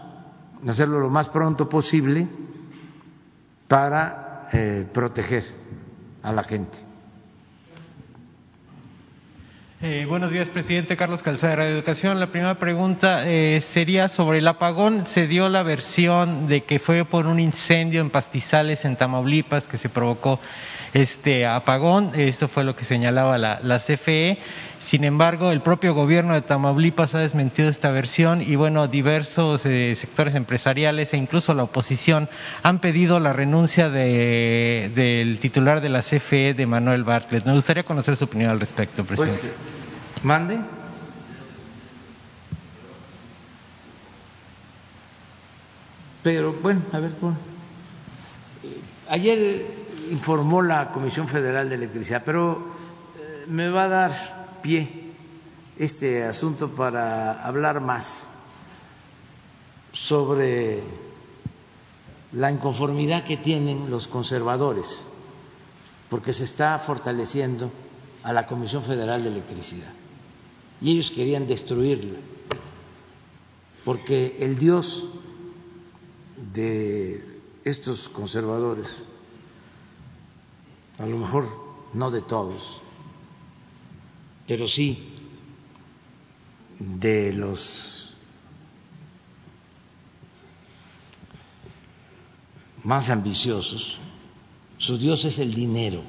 hacerlo lo más pronto posible para proteger a la gente. Eh, buenos días, presidente Carlos Calzada de Educación. La primera pregunta eh, sería sobre el apagón. Se dio la versión de que fue por un incendio en pastizales en Tamaulipas que se provocó este apagón. Esto fue lo que señalaba la, la CFE. Sin embargo, el propio gobierno de Tamaulipas ha desmentido esta versión y, bueno, diversos eh, sectores empresariales e incluso la oposición han pedido la renuncia de, del titular de la CFE, de Manuel Bartlett. Me gustaría conocer su opinión al respecto, presidente. Pues, mande. Pero, bueno, a ver, bueno. Ayer informó la Comisión Federal de Electricidad, pero eh, me va a dar pie este asunto para hablar más sobre la inconformidad que tienen los conservadores, porque se está fortaleciendo a la Comisión Federal de Electricidad. Y ellos querían destruirla, porque el Dios de estos conservadores, a lo mejor no de todos, pero sí de los más ambiciosos, su Dios es el dinero.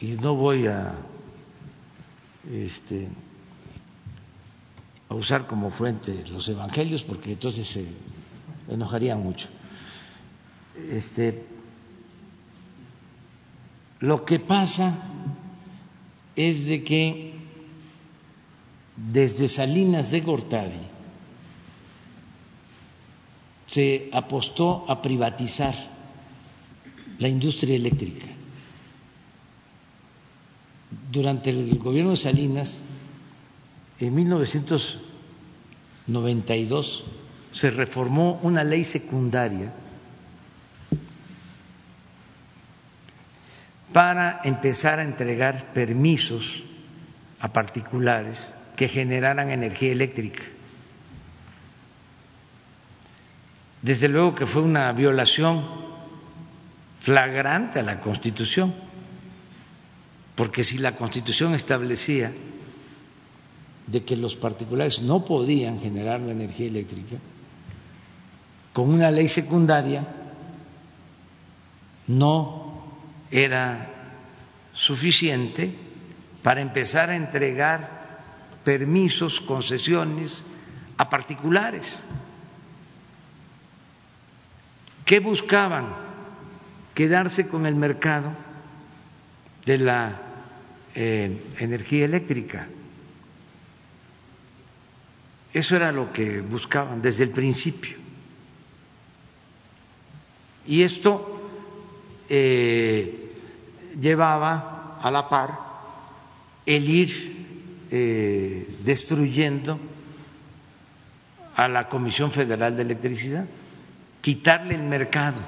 Y no voy a este usar como fuente los evangelios porque entonces se enojarían mucho. Este, lo que pasa es de que desde Salinas de Gortari se apostó a privatizar la industria eléctrica. Durante el gobierno de Salinas, en 1992, se reformó una ley secundaria para empezar a entregar permisos a particulares que generaran energía eléctrica. Desde luego que fue una violación flagrante a la Constitución, porque si la Constitución establecía de que los particulares no podían generar la energía eléctrica, con una ley secundaria no era suficiente para empezar a entregar permisos, concesiones a particulares. ¿Qué buscaban? Quedarse con el mercado de la eh, energía eléctrica. Eso era lo que buscaban desde el principio. Y esto eh, llevaba a la par el ir eh, destruyendo a la Comisión Federal de Electricidad, quitarle el mercado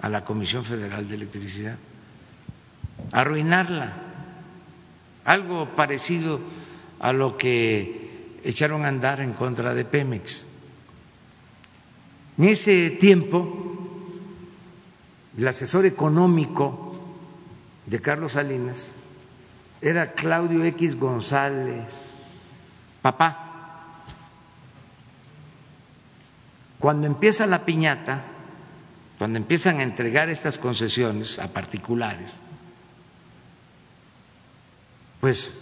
a la Comisión Federal de Electricidad, arruinarla, algo parecido a lo que echaron a andar en contra de Pemex. En ese tiempo, el asesor económico de Carlos Salinas era Claudio X González, papá. Cuando empieza la piñata, cuando empiezan a entregar estas concesiones a particulares, pues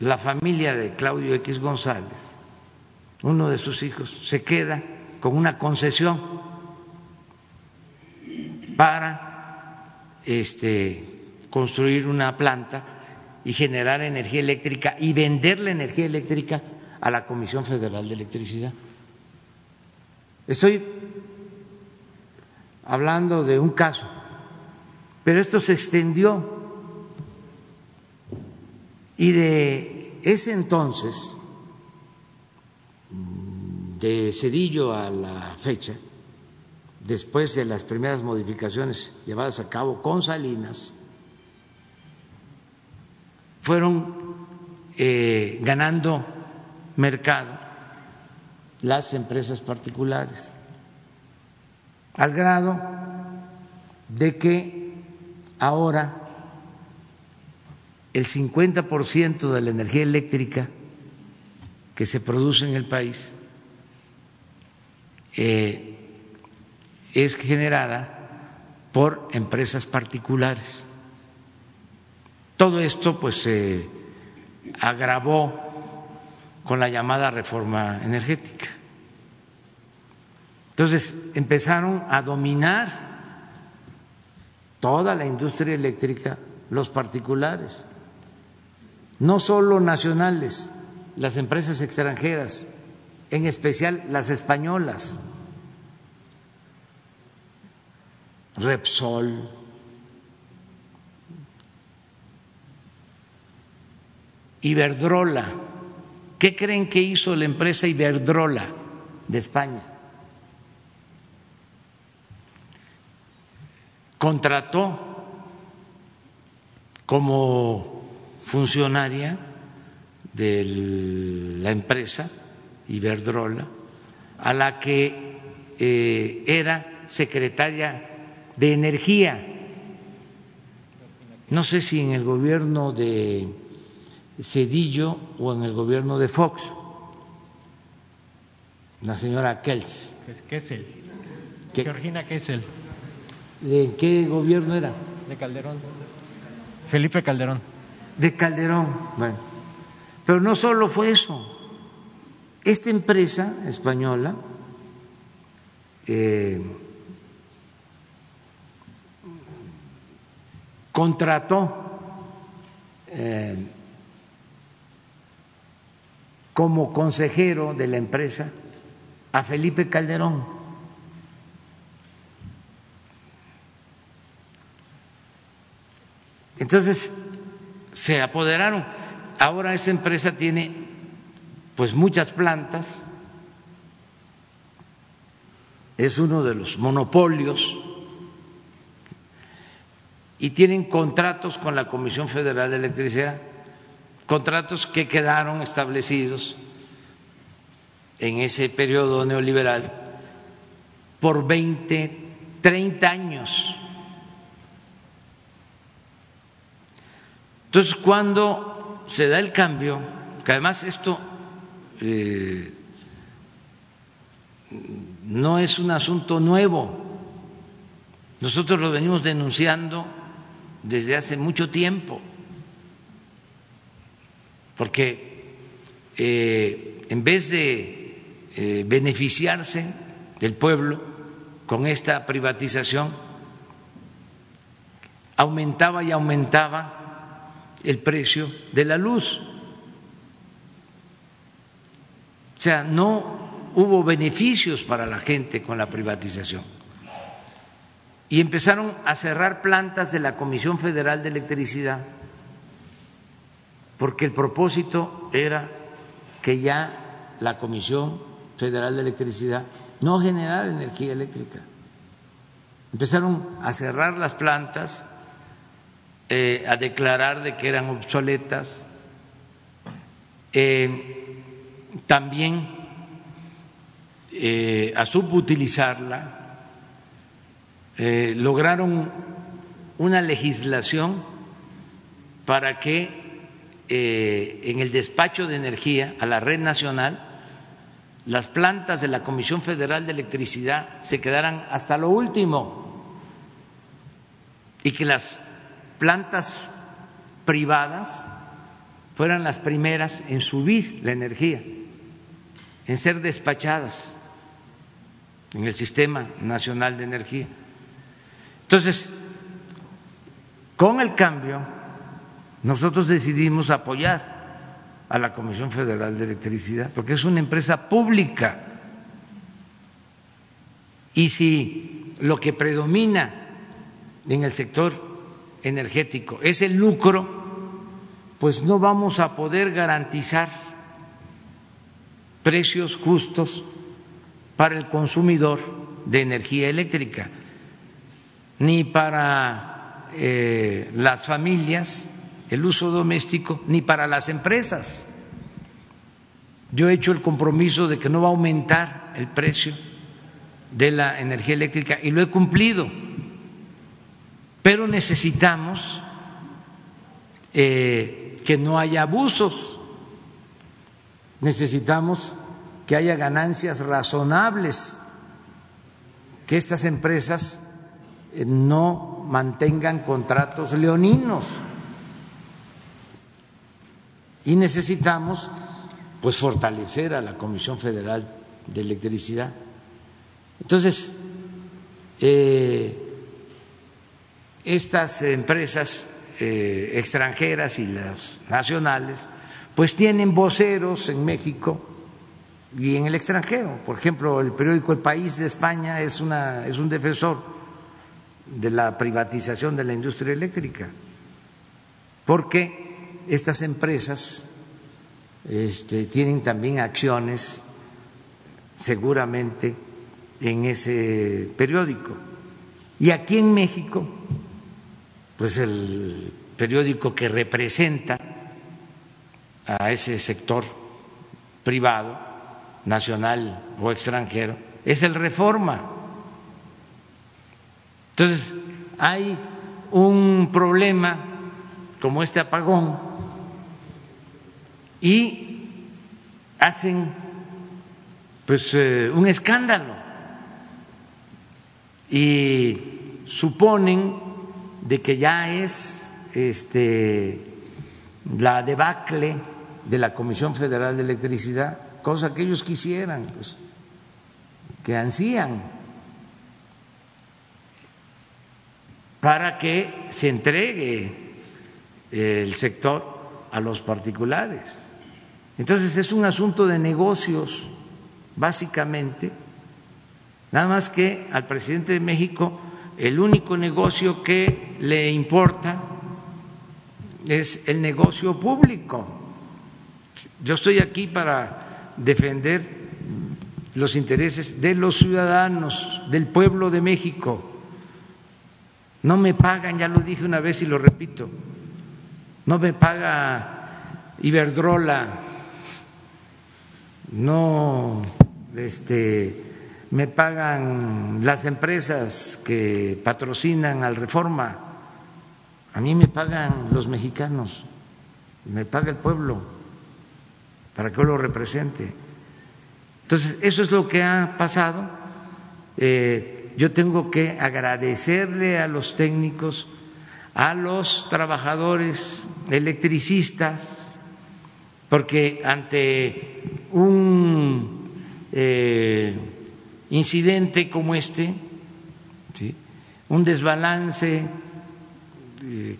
la familia de Claudio X González, uno de sus hijos, se queda con una concesión para este, construir una planta y generar energía eléctrica y vender la energía eléctrica a la Comisión Federal de Electricidad. Estoy hablando de un caso, pero esto se extendió y de ese entonces, de Cedillo a la fecha, después de las primeras modificaciones llevadas a cabo con Salinas, fueron eh, ganando mercado las empresas particulares, al grado de que ahora el 50% de la energía eléctrica que se produce en el país eh, es generada por empresas particulares. Todo esto pues se agravó con la llamada reforma energética. Entonces empezaron a dominar toda la industria eléctrica los particulares, no solo nacionales, las empresas extranjeras, en especial las españolas. Repsol, Iberdrola. ¿Qué creen que hizo la empresa Iberdrola de España? Contrató como funcionaria de la empresa Iberdrola a la que eh, era secretaria de Energía. No sé si en el gobierno de Cedillo o en el gobierno de Fox, la señora Kels. Kessel. Georgina Kessel. ¿De qué gobierno era? De Calderón. Felipe Calderón. De Calderón, bueno. Pero no solo fue eso. Esta empresa española eh, contrató eh, como consejero de la empresa a Felipe Calderón. Entonces se apoderaron. Ahora esa empresa tiene pues muchas plantas es uno de los monopolios y tienen contratos con la Comisión Federal de Electricidad, contratos que quedaron establecidos en ese periodo neoliberal por 20, 30 años. Entonces, cuando se da el cambio, que además esto eh, no es un asunto nuevo, nosotros lo venimos denunciando desde hace mucho tiempo, porque eh, en vez de eh, beneficiarse del pueblo con esta privatización, aumentaba y aumentaba el precio de la luz. O sea, no hubo beneficios para la gente con la privatización y empezaron a cerrar plantas de la Comisión Federal de Electricidad porque el propósito era que ya la Comisión Federal de Electricidad no generara energía eléctrica. Empezaron a cerrar las plantas, eh, a declarar de que eran obsoletas, eh, también eh, a subutilizarla eh, lograron una legislación para que eh, en el despacho de energía a la red nacional las plantas de la Comisión Federal de Electricidad se quedaran hasta lo último y que las plantas privadas fueran las primeras en subir la energía, en ser despachadas en el Sistema Nacional de Energía. Entonces, con el cambio, nosotros decidimos apoyar a la Comisión Federal de Electricidad, porque es una empresa pública. Y si lo que predomina en el sector energético es el lucro, pues no vamos a poder garantizar precios justos para el consumidor de energía eléctrica ni para eh, las familias, el uso doméstico, ni para las empresas. Yo he hecho el compromiso de que no va a aumentar el precio de la energía eléctrica y lo he cumplido, pero necesitamos eh, que no haya abusos, necesitamos que haya ganancias razonables, que estas empresas no mantengan contratos leoninos. Y necesitamos pues fortalecer a la Comisión Federal de Electricidad. Entonces, eh, estas empresas eh, extranjeras y las nacionales, pues tienen voceros en México y en el extranjero. Por ejemplo, el periódico El País de España es un defensor de la privatización de la industria eléctrica, porque estas empresas este, tienen también acciones seguramente en ese periódico. Y aquí en México, pues el periódico que representa a ese sector privado, nacional o extranjero, es el Reforma. Entonces, hay un problema como este apagón y hacen pues eh, un escándalo y suponen de que ya es este la debacle de la Comisión Federal de Electricidad, cosa que ellos quisieran, pues, que ansían para que se entregue el sector a los particulares. Entonces es un asunto de negocios, básicamente, nada más que al presidente de México el único negocio que le importa es el negocio público. Yo estoy aquí para defender los intereses de los ciudadanos, del pueblo de México. No me pagan, ya lo dije una vez y lo repito, no me paga Iberdrola, no este, me pagan las empresas que patrocinan al Reforma, a mí me pagan los mexicanos, me paga el pueblo para que yo lo represente. Entonces, eso es lo que ha pasado. Eh, yo tengo que agradecerle a los técnicos, a los trabajadores electricistas, porque ante un eh, incidente como este, un desbalance eh,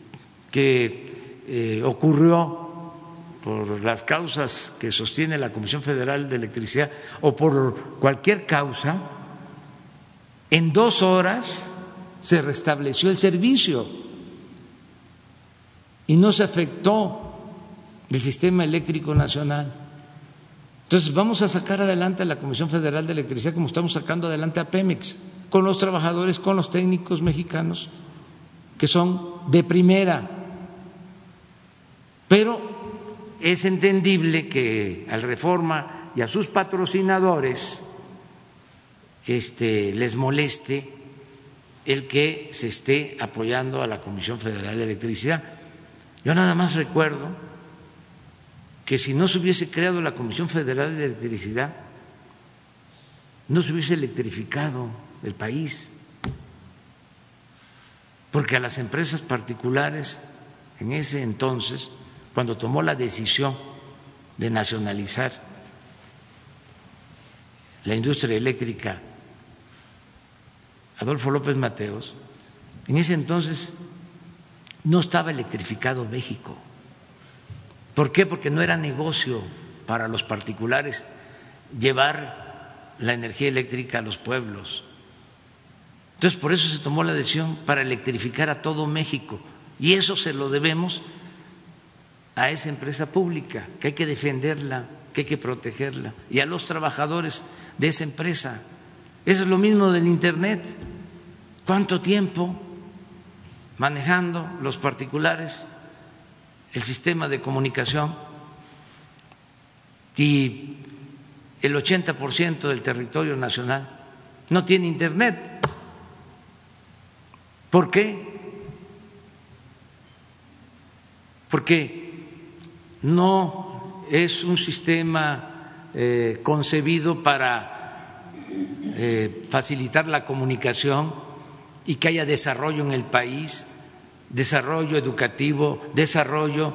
que ocurrió por las causas que sostiene la Comisión Federal de Electricidad o por cualquier causa, en dos horas se restableció el servicio y no se afectó el sistema eléctrico nacional. Entonces vamos a sacar adelante a la Comisión Federal de Electricidad como estamos sacando adelante a Pemex, con los trabajadores, con los técnicos mexicanos, que son de primera. Pero es entendible que al Reforma y a sus patrocinadores este, les moleste el que se esté apoyando a la Comisión Federal de Electricidad. Yo nada más recuerdo que si no se hubiese creado la Comisión Federal de Electricidad, no se hubiese electrificado el país, porque a las empresas particulares en ese entonces cuando tomó la decisión de nacionalizar la industria eléctrica, Adolfo López Mateos, en ese entonces no estaba electrificado México. ¿Por qué? Porque no era negocio para los particulares llevar la energía eléctrica a los pueblos. Entonces, por eso se tomó la decisión para electrificar a todo México. Y eso se lo debemos a esa empresa pública, que hay que defenderla, que hay que protegerla, y a los trabajadores de esa empresa. Eso es lo mismo del Internet. ¿Cuánto tiempo manejando los particulares el sistema de comunicación? Y el 80% del territorio nacional no tiene Internet. ¿Por qué? Porque no es un sistema eh, concebido para eh, facilitar la comunicación y que haya desarrollo en el país, desarrollo educativo, desarrollo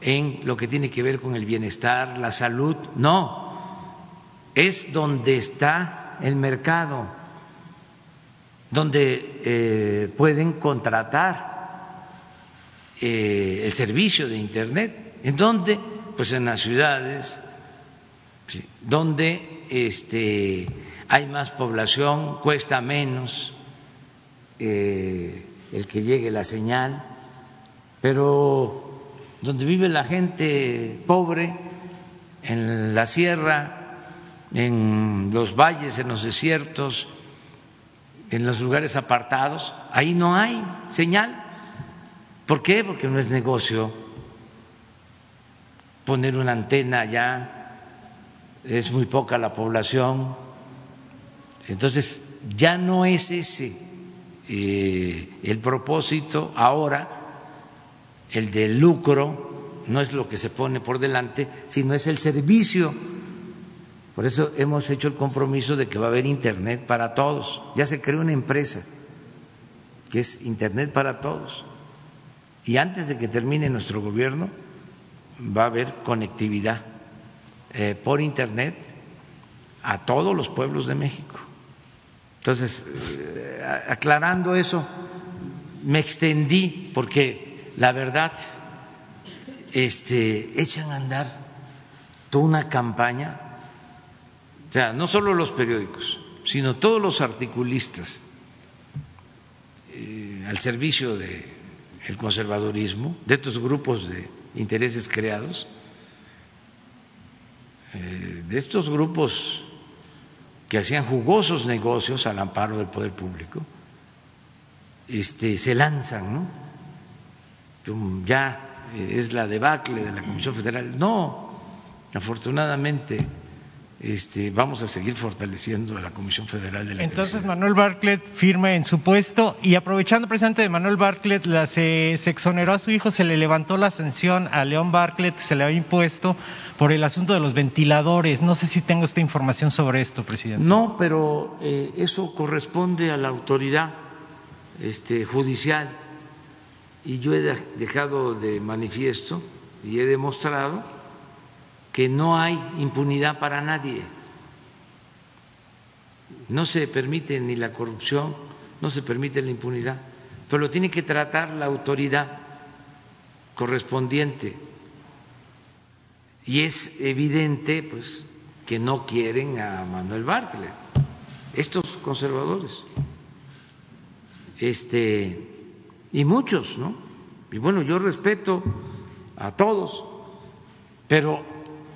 en lo que tiene que ver con el bienestar, la salud. No, es donde está el mercado, donde eh, pueden contratar el servicio de Internet ¿En dónde? Pues en las ciudades, donde este, hay más población, cuesta menos eh, el que llegue la señal, pero donde vive la gente pobre, en la sierra, en los valles, en los desiertos, en los lugares apartados, ahí no hay señal. ¿Por qué? Porque no es negocio poner una antena allá, es muy poca la población, entonces ya no es ese eh, el propósito ahora, el del lucro, no es lo que se pone por delante, sino es el servicio. Por eso hemos hecho el compromiso de que va a haber Internet para todos. Ya se creó una empresa que es Internet para todos. Y antes de que termine nuestro gobierno, va a haber conectividad eh, por Internet a todos los pueblos de México. Entonces, eh, aclarando eso, me extendí porque la verdad, este, echan a andar toda una campaña, o sea, no solo los periódicos, sino todos los articulistas eh, al servicio del conservadurismo, de estos grupos de intereses creados, eh, de estos grupos que hacían jugosos negocios al amparo del poder público, este, se lanzan, ¿no? Ya es la debacle de la Comisión Federal. No, afortunadamente este, vamos a seguir fortaleciendo a la Comisión Federal de Entonces Manuel Bartlett firma en su puesto y aprovechando precisamente de Manuel Bartlett, la, se, exoneró a su hijo, se le levantó la sanción a León Bartlett, se le había impuesto por el asunto de los ventiladores. No sé si tengo esta información sobre esto, presidente. No, pero eh, eso corresponde a la autoridad este, judicial y yo he dejado de manifiesto y he demostrado que no hay impunidad para nadie. No se permite ni la corrupción, no se permite la impunidad, pero lo tiene que tratar la autoridad correspondiente. Y es evidente, pues, que no quieren a Manuel Bartlett, estos conservadores, este, y muchos, ¿no? Y bueno, yo respeto a todos, pero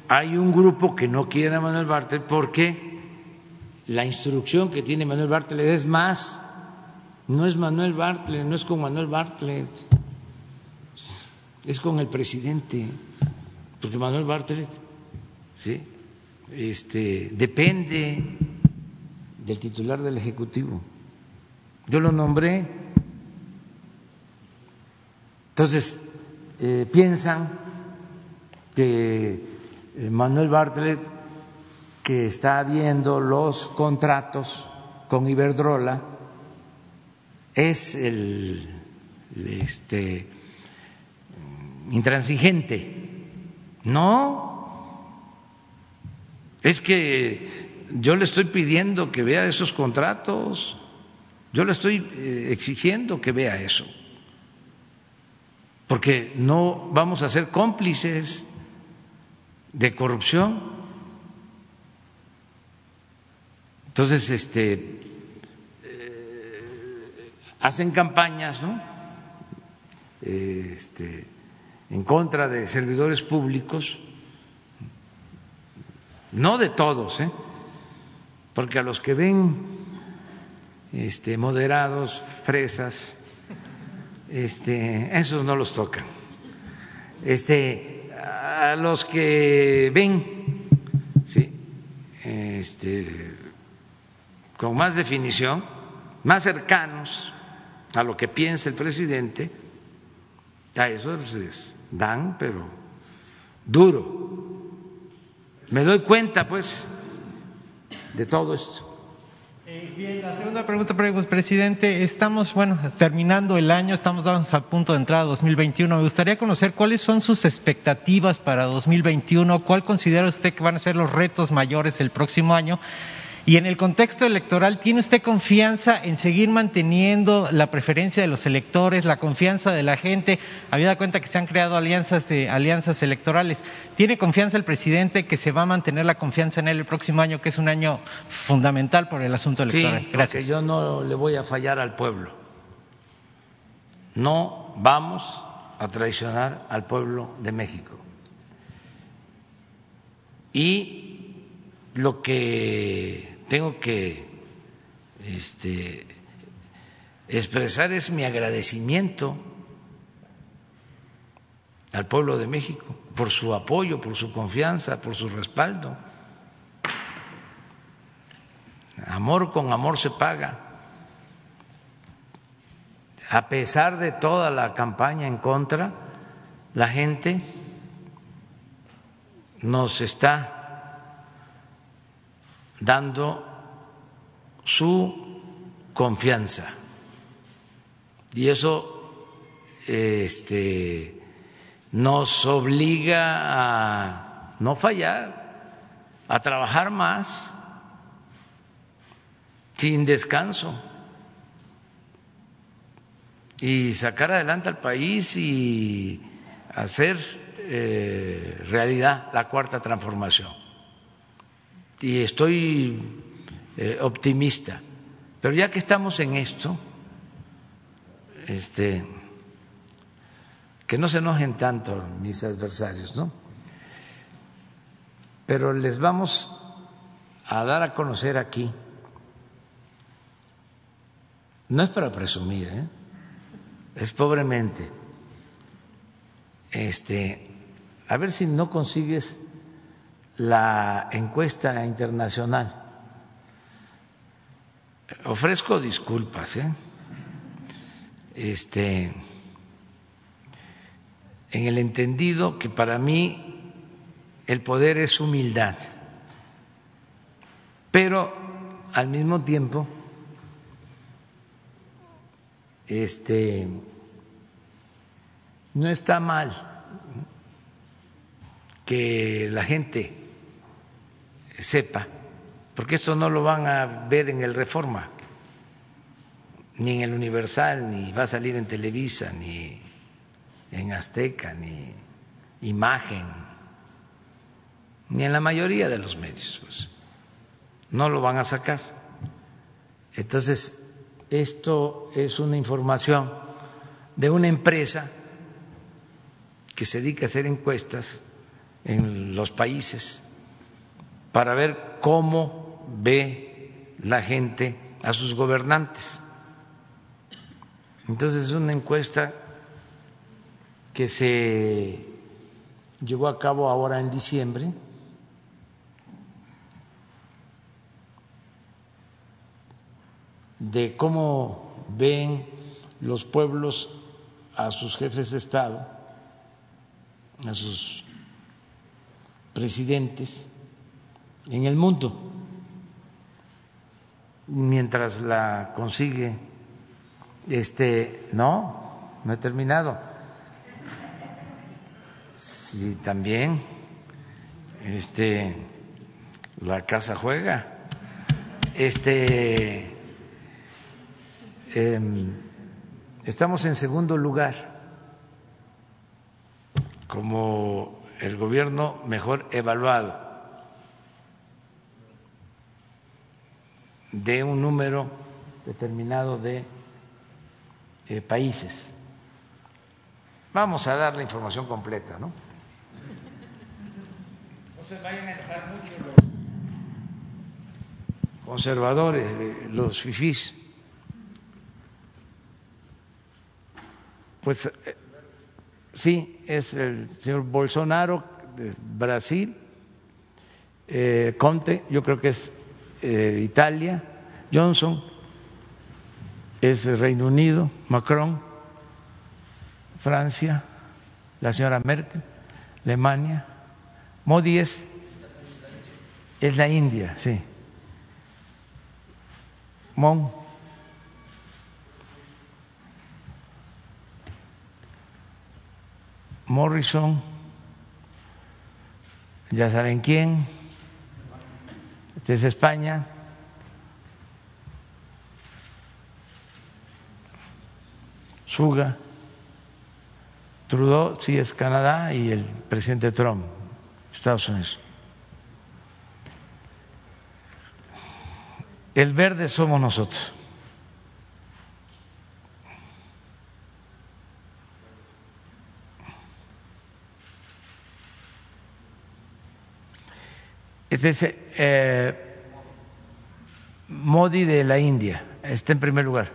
hay un grupo que no quiere a Manuel Bartlett porque la instrucción que tiene Manuel Bartlett es más, no es Manuel Bartlett, no es con Manuel Bartlett, es con el presidente, porque Manuel Bartlett, sí, este, depende del titular del ejecutivo. Yo lo nombré. Entonces eh, piensan que Manuel Bartlett, que está viendo los contratos con Iberdrola, es el este, intransigente. No, es que yo le estoy pidiendo que vea esos contratos, yo le estoy eh, exigiendo que vea eso, porque no vamos a ser cómplices de corrupción. Entonces, este, eh, hacen campañas, ¿no? Este, en contra de servidores públicos, no de todos, ¿eh? porque a los que ven este, moderados, fresas, este, esos no los tocan. Este, a los que ven ¿sí? este, con más definición, más cercanos a lo que piensa el presidente, a eso les dan, pero duro. Me doy cuenta, pues, de todo esto. Eh, bien, la segunda pregunta, presidente. Estamos, bueno, terminando el año, estamos a punto de entrar a 2021. Me gustaría conocer cuáles son sus expectativas para 2021, cuál considera usted que van a ser los retos mayores el próximo año y en el contexto electoral, ¿tiene usted confianza en seguir manteniendo la preferencia de los electores, la confianza de la gente? Había cuenta que se han creado alianzas, alianzas electorales. ¿Tiene confianza el presidente que se va a mantener la confianza en él el próximo año, que es un año fundamental por el asunto electoral? Sí, Gracias. Porque yo no le voy a fallar al pueblo. No vamos a traicionar al pueblo de México. Y lo que tengo que este, expresar es mi agradecimiento al pueblo de México por su apoyo, por su confianza, por su respaldo. Amor con amor se paga. A pesar de toda la campaña en contra, la gente nos está dando su confianza. Y eso este, nos obliga a no fallar, a trabajar más, sin descanso, y sacar adelante al país y hacer eh, realidad la cuarta transformación y estoy eh, optimista. Pero ya que estamos en esto, este, que no se enojen tanto mis adversarios, ¿no? Pero les vamos a dar a conocer aquí, no es para presumir, ¿eh? es pobremente, este, a ver si no consigues la encuesta internacional. Ofrezco disculpas, ¿eh? Este, en el entendido que para mí el poder es humildad, pero al mismo tiempo, este, no está mal que la gente sepa, porque esto no lo van a ver en el Reforma, ni en el Universal, ni va a salir en Televisa, ni en Azteca, ni Imagen, ni en la mayoría de los medios. Pues. No lo van a sacar. Entonces, esto es una información de una empresa que se dedica a hacer encuestas en los países para ver cómo ve la gente a sus gobernantes. Entonces es una encuesta que se llevó a cabo ahora en diciembre. de cómo ven los pueblos a sus jefes de Estado, a sus presidentes, en el mundo. Mientras la consigue, este, no, no he terminado. Si también, este, la casa juega, este, em, estamos en segundo lugar como el gobierno mejor evaluado de un número determinado de eh, países. Vamos a dar la información completa, ¿no? No se vayan a enojar mucho los conservadores, eh, los fifís. Pues eh, sí, es el señor Bolsonaro de Brasil, Conte, yo creo que es eh, Italia, Johnson es Reino Unido, Macron, Francia, la señora Merkel, Alemania, Modi es, es la India, sí. Mon. Morrison, ya saben quién, es España. Suga, Trudeau sí es Canadá y el presidente Trump, Estados Unidos. El verde somos nosotros. Es eh, Modi de la India está en primer lugar.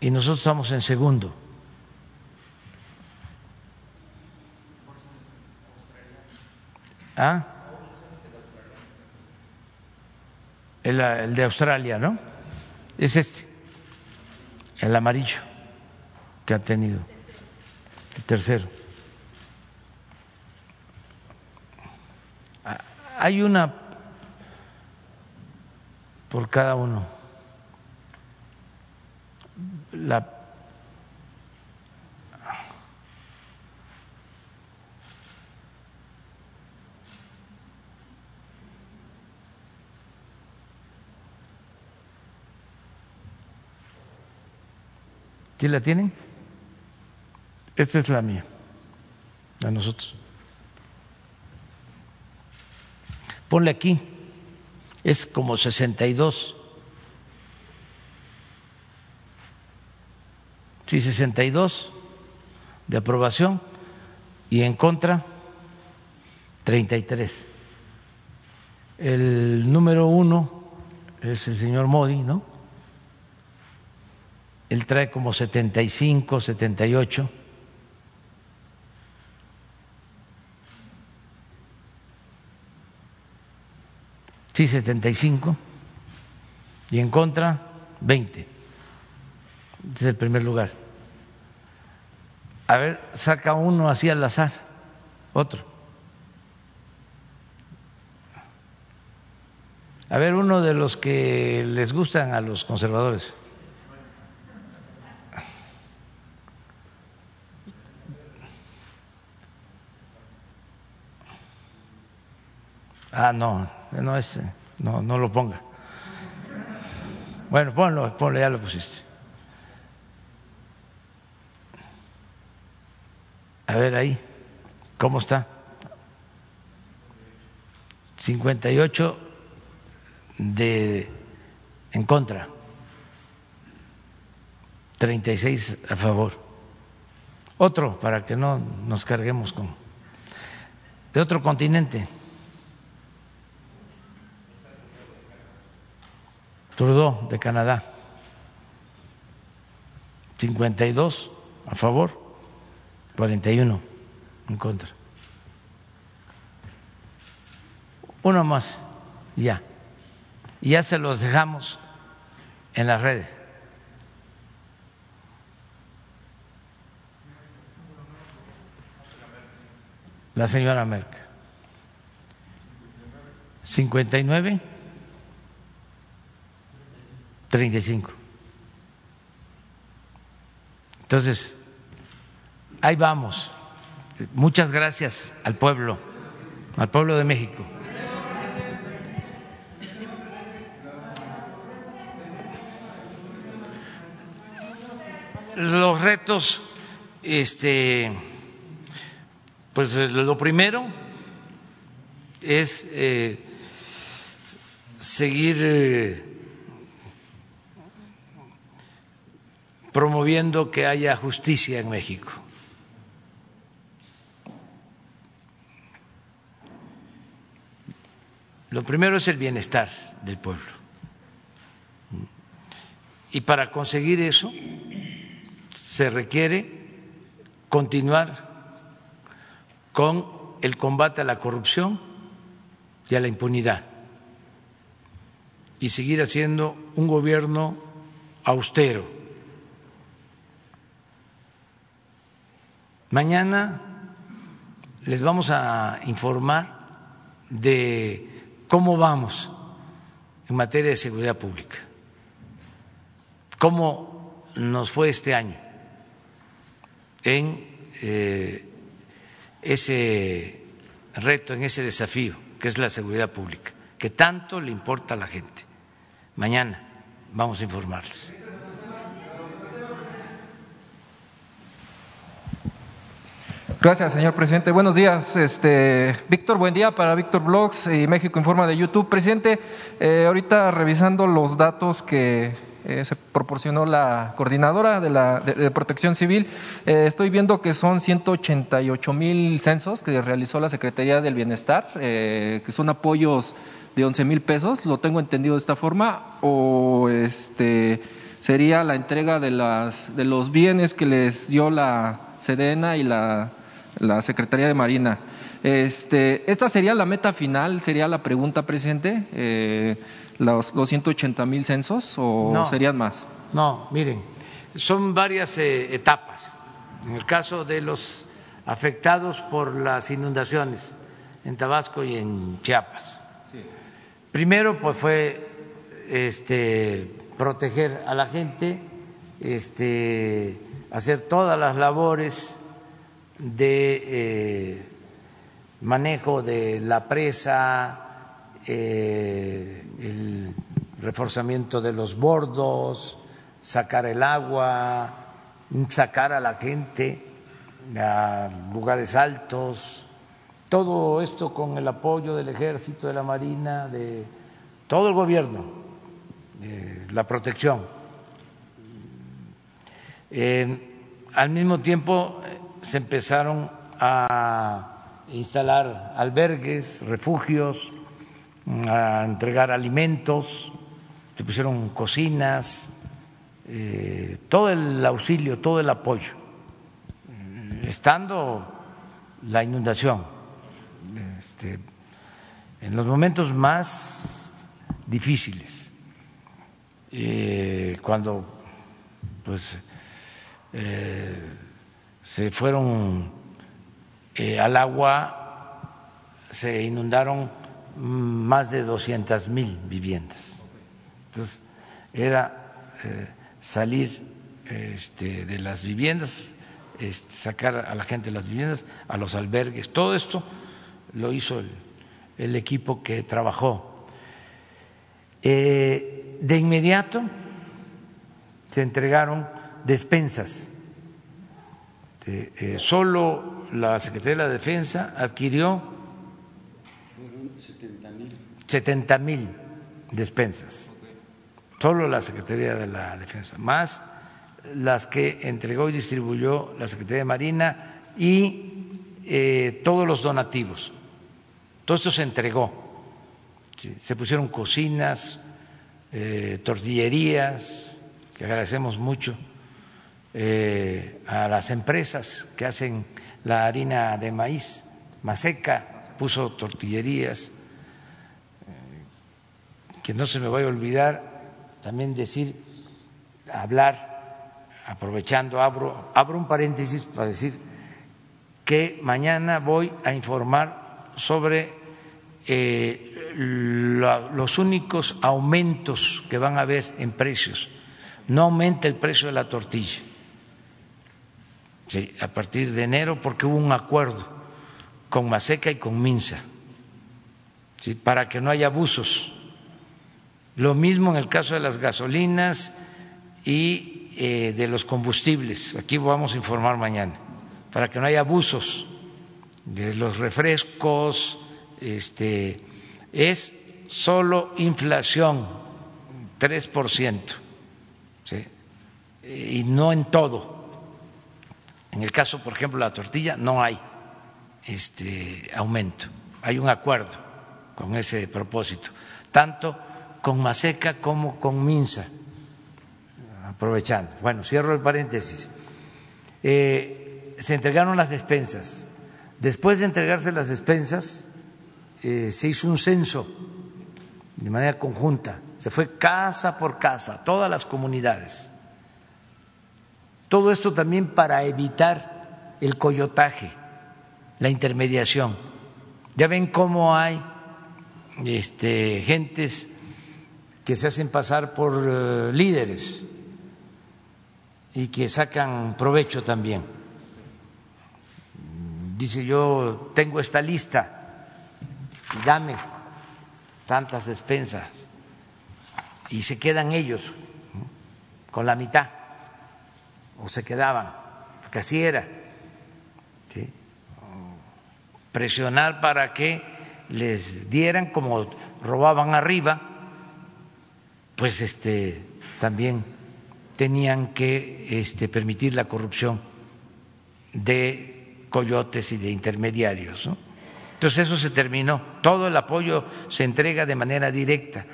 Y nosotros estamos en segundo. ¿Ah? El, el de Australia, ¿no? Es este, el amarillo que ha tenido, el tercero. Hay una por cada uno. La ¿Sí la tienen? Esta es la mía, a nosotros. Ponle aquí, es como 62. Sí, 62 de aprobación y en contra 33. El número uno es el señor Modi, ¿no? Él trae como 75, 78. Sí, 75. Y en contra, 20. Este es el primer lugar. A ver, saca uno así al azar, otro. A ver, uno de los que les gustan a los conservadores. Ah, no, no es, no, no lo ponga. Bueno, ponlo, ponlo, ya lo pusiste. A ver ahí, ¿cómo está? 58 de en contra, 36 a favor. Otro, para que no nos carguemos con... De otro continente. Trudeau de Canadá, 52 a favor, 41 en contra. Uno más, ya. Ya se los dejamos en las redes. La señora Merkel. 59 35. Entonces, ahí vamos. Muchas gracias al pueblo, al pueblo de México. Los retos, este, pues lo primero es eh, seguir eh, promoviendo que haya justicia en México. Lo primero es el bienestar del pueblo. Y para conseguir eso se requiere continuar con el combate a la corrupción y a la impunidad y seguir haciendo un gobierno austero Mañana les vamos a informar de cómo vamos en materia de seguridad pública, cómo nos fue este año en eh, ese reto, en ese desafío que es la seguridad pública, que tanto le importa a la gente. Mañana vamos a informarles. Gracias, señor presidente. Buenos días, este, Víctor. Buen día para Víctor Blogs y México Informa de YouTube. Presidente, eh, ahorita revisando los datos que eh, se proporcionó la coordinadora de, la, de, Protección Civil, eh, estoy viendo que son 188 mil censos que realizó la Secretaría del Bienestar, que son apoyos de 11 mil pesos. ¿Lo tengo entendido de esta forma? ¿O este sería la entrega de, las, de los bienes que les dio la Sedena y la la Secretaría de Marina. Este, ¿Esta sería la meta final? ¿Sería la pregunta, presidente? Eh, los, los 180 mil censos o serían más? No, miren, son varias eh, etapas. En el caso de los afectados por las inundaciones en Tabasco y en Chiapas. Primero, pues fue este, proteger a la gente, este, hacer todas las labores de eh, manejo de la presa, eh, el reforzamiento de los bordos, sacar el agua, sacar a la gente a lugares altos, todo esto con el apoyo del ejército, de la marina, de todo el gobierno, de la protección. Eh, al mismo tiempo se empezaron a instalar albergues, refugios, a entregar alimentos, se pusieron cocinas, eh, todo el auxilio, todo el apoyo, estando la inundación. Este, en los momentos más difíciles, eh, cuando pues eh, se fueron eh, al agua, se inundaron más de 200 mil viviendas. Entonces, era salir este, de las viviendas, este, sacar a la gente de las viviendas, a los albergues, todo esto lo hizo el el equipo que trabajó. Eh, de inmediato se entregaron despensas. Eh, solo la Secretaría de la Defensa adquirió 70 mil despensas. Solo la Secretaría de la Defensa, más las que entregó y distribuyó la Secretaría de Marina y eh, todos los donativos. Todo esto se entregó. Se pusieron cocinas, eh, tortillerías, que agradecemos mucho eh, a las empresas que hacen la harina de maíz, Maseca puso tortillerías, eh, que no se me vaya a olvidar también decir, hablar, aprovechando, abro, abro un paréntesis para decir que mañana voy a informar sobre eh, los únicos aumentos que van a haber en precios. No aumenta el precio de la tortilla a partir de enero porque hubo un acuerdo con Maseca y con Minsa para que no haya abusos. Lo mismo en el caso de las gasolinas y eh, de los combustibles. Aquí vamos a informar mañana para que no haya abusos de los refrescos, este, es solo inflación, 3%, ¿sí? y no en todo. En el caso, por ejemplo, de la tortilla, no hay este aumento, hay un acuerdo con ese propósito, tanto con Maseca como con Minsa. Aprovechando. Bueno, cierro el paréntesis. Eh, se entregaron las despensas. Después de entregarse las despensas, eh, se hizo un censo de manera conjunta, se fue casa por casa, todas las comunidades. Todo esto también para evitar el coyotaje, la intermediación. Ya ven cómo hay este, gentes que se hacen pasar por eh, líderes y que sacan provecho también. Dice yo tengo esta lista dame tantas despensas y se quedan ellos con la mitad o se quedaban, porque así era. Presionar para que les dieran como robaban arriba, pues este también tenían que este, permitir la corrupción de coyotes y de intermediarios. Entonces eso se terminó. Todo el apoyo se entrega de manera directa.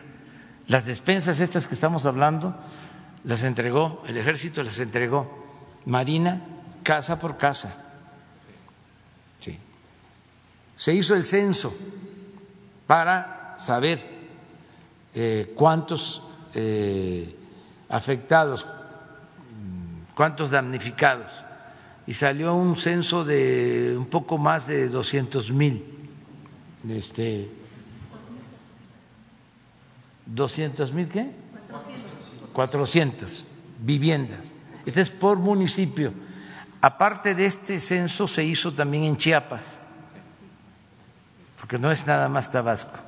Las despensas estas que estamos hablando las entregó el ejército, las entregó Marina casa por casa. Sí. Se hizo el censo para saber eh, cuántos eh, afectados, cuántos damnificados y salió un censo de un poco más de 200 mil este, ¿200 mil qué? 400 viviendas. Este es por municipio. Aparte de este censo se hizo también en Chiapas, porque no es nada más Tabasco.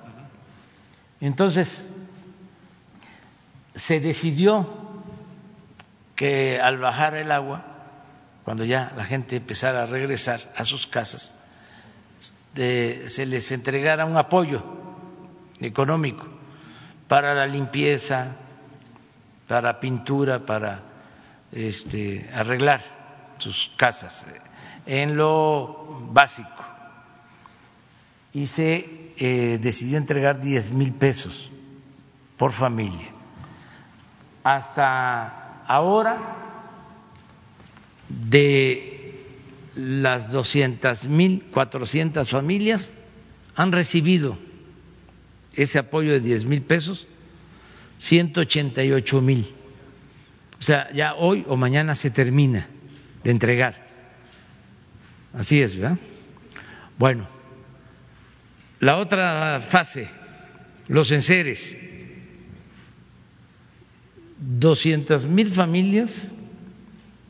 Entonces, se decidió que al bajar el agua, cuando ya la gente empezara a regresar a sus casas, se les entregara un apoyo económico para la limpieza, para pintura, para este, arreglar sus casas en lo básico. y se eh, decidió entregar 10 mil pesos por familia. Hasta ahora, de las 200 mil, 400 familias han recibido ese apoyo de 10 mil pesos, 188 mil. O sea, ya hoy o mañana se termina de entregar. Así es, ¿verdad? Bueno, la otra fase, los enseres. 200 mil familias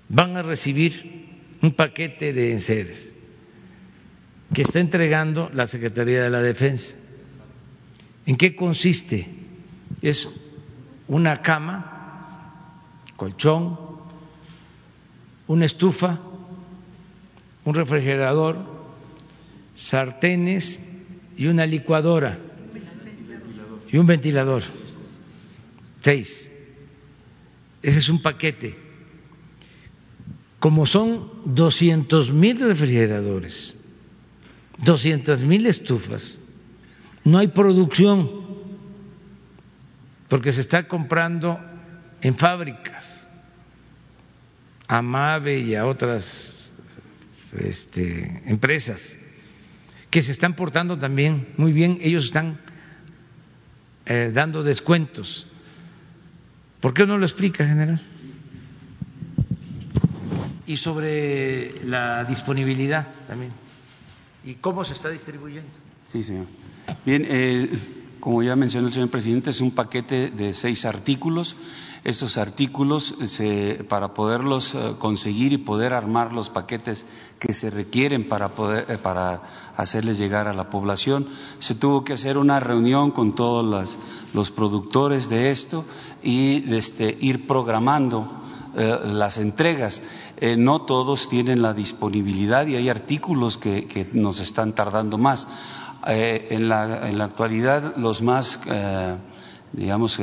van a recibir un paquete de enseres que está entregando la Secretaría de la Defensa. ¿En qué consiste? Es una cama, colchón, una estufa, un refrigerador, sartenes y una licuadora y un ventilador. Seis. Ese es un paquete. Como son doscientos mil refrigeradores, doscientas mil estufas, no hay producción porque se está comprando en fábricas, a Mave y a otras este, empresas que se están portando también muy bien, ellos están eh, dando descuentos. ¿Por qué no lo explica, general? Y sobre la disponibilidad también. ¿Y cómo se está distribuyendo? Sí, señor. Bien, eh, como ya mencionó el señor presidente, es un paquete de seis artículos. Estos artículos, para poderlos eh, conseguir y poder armar los paquetes que se requieren para, poder, eh, para hacerles llegar a la población, se tuvo que hacer una reunión con todos los productores de esto y este, ir programando eh, las entregas. no todos tienen la disponibilidad y hay artículos que, nos están tardando más. En, la, en, la, actualidad, los más, digamos,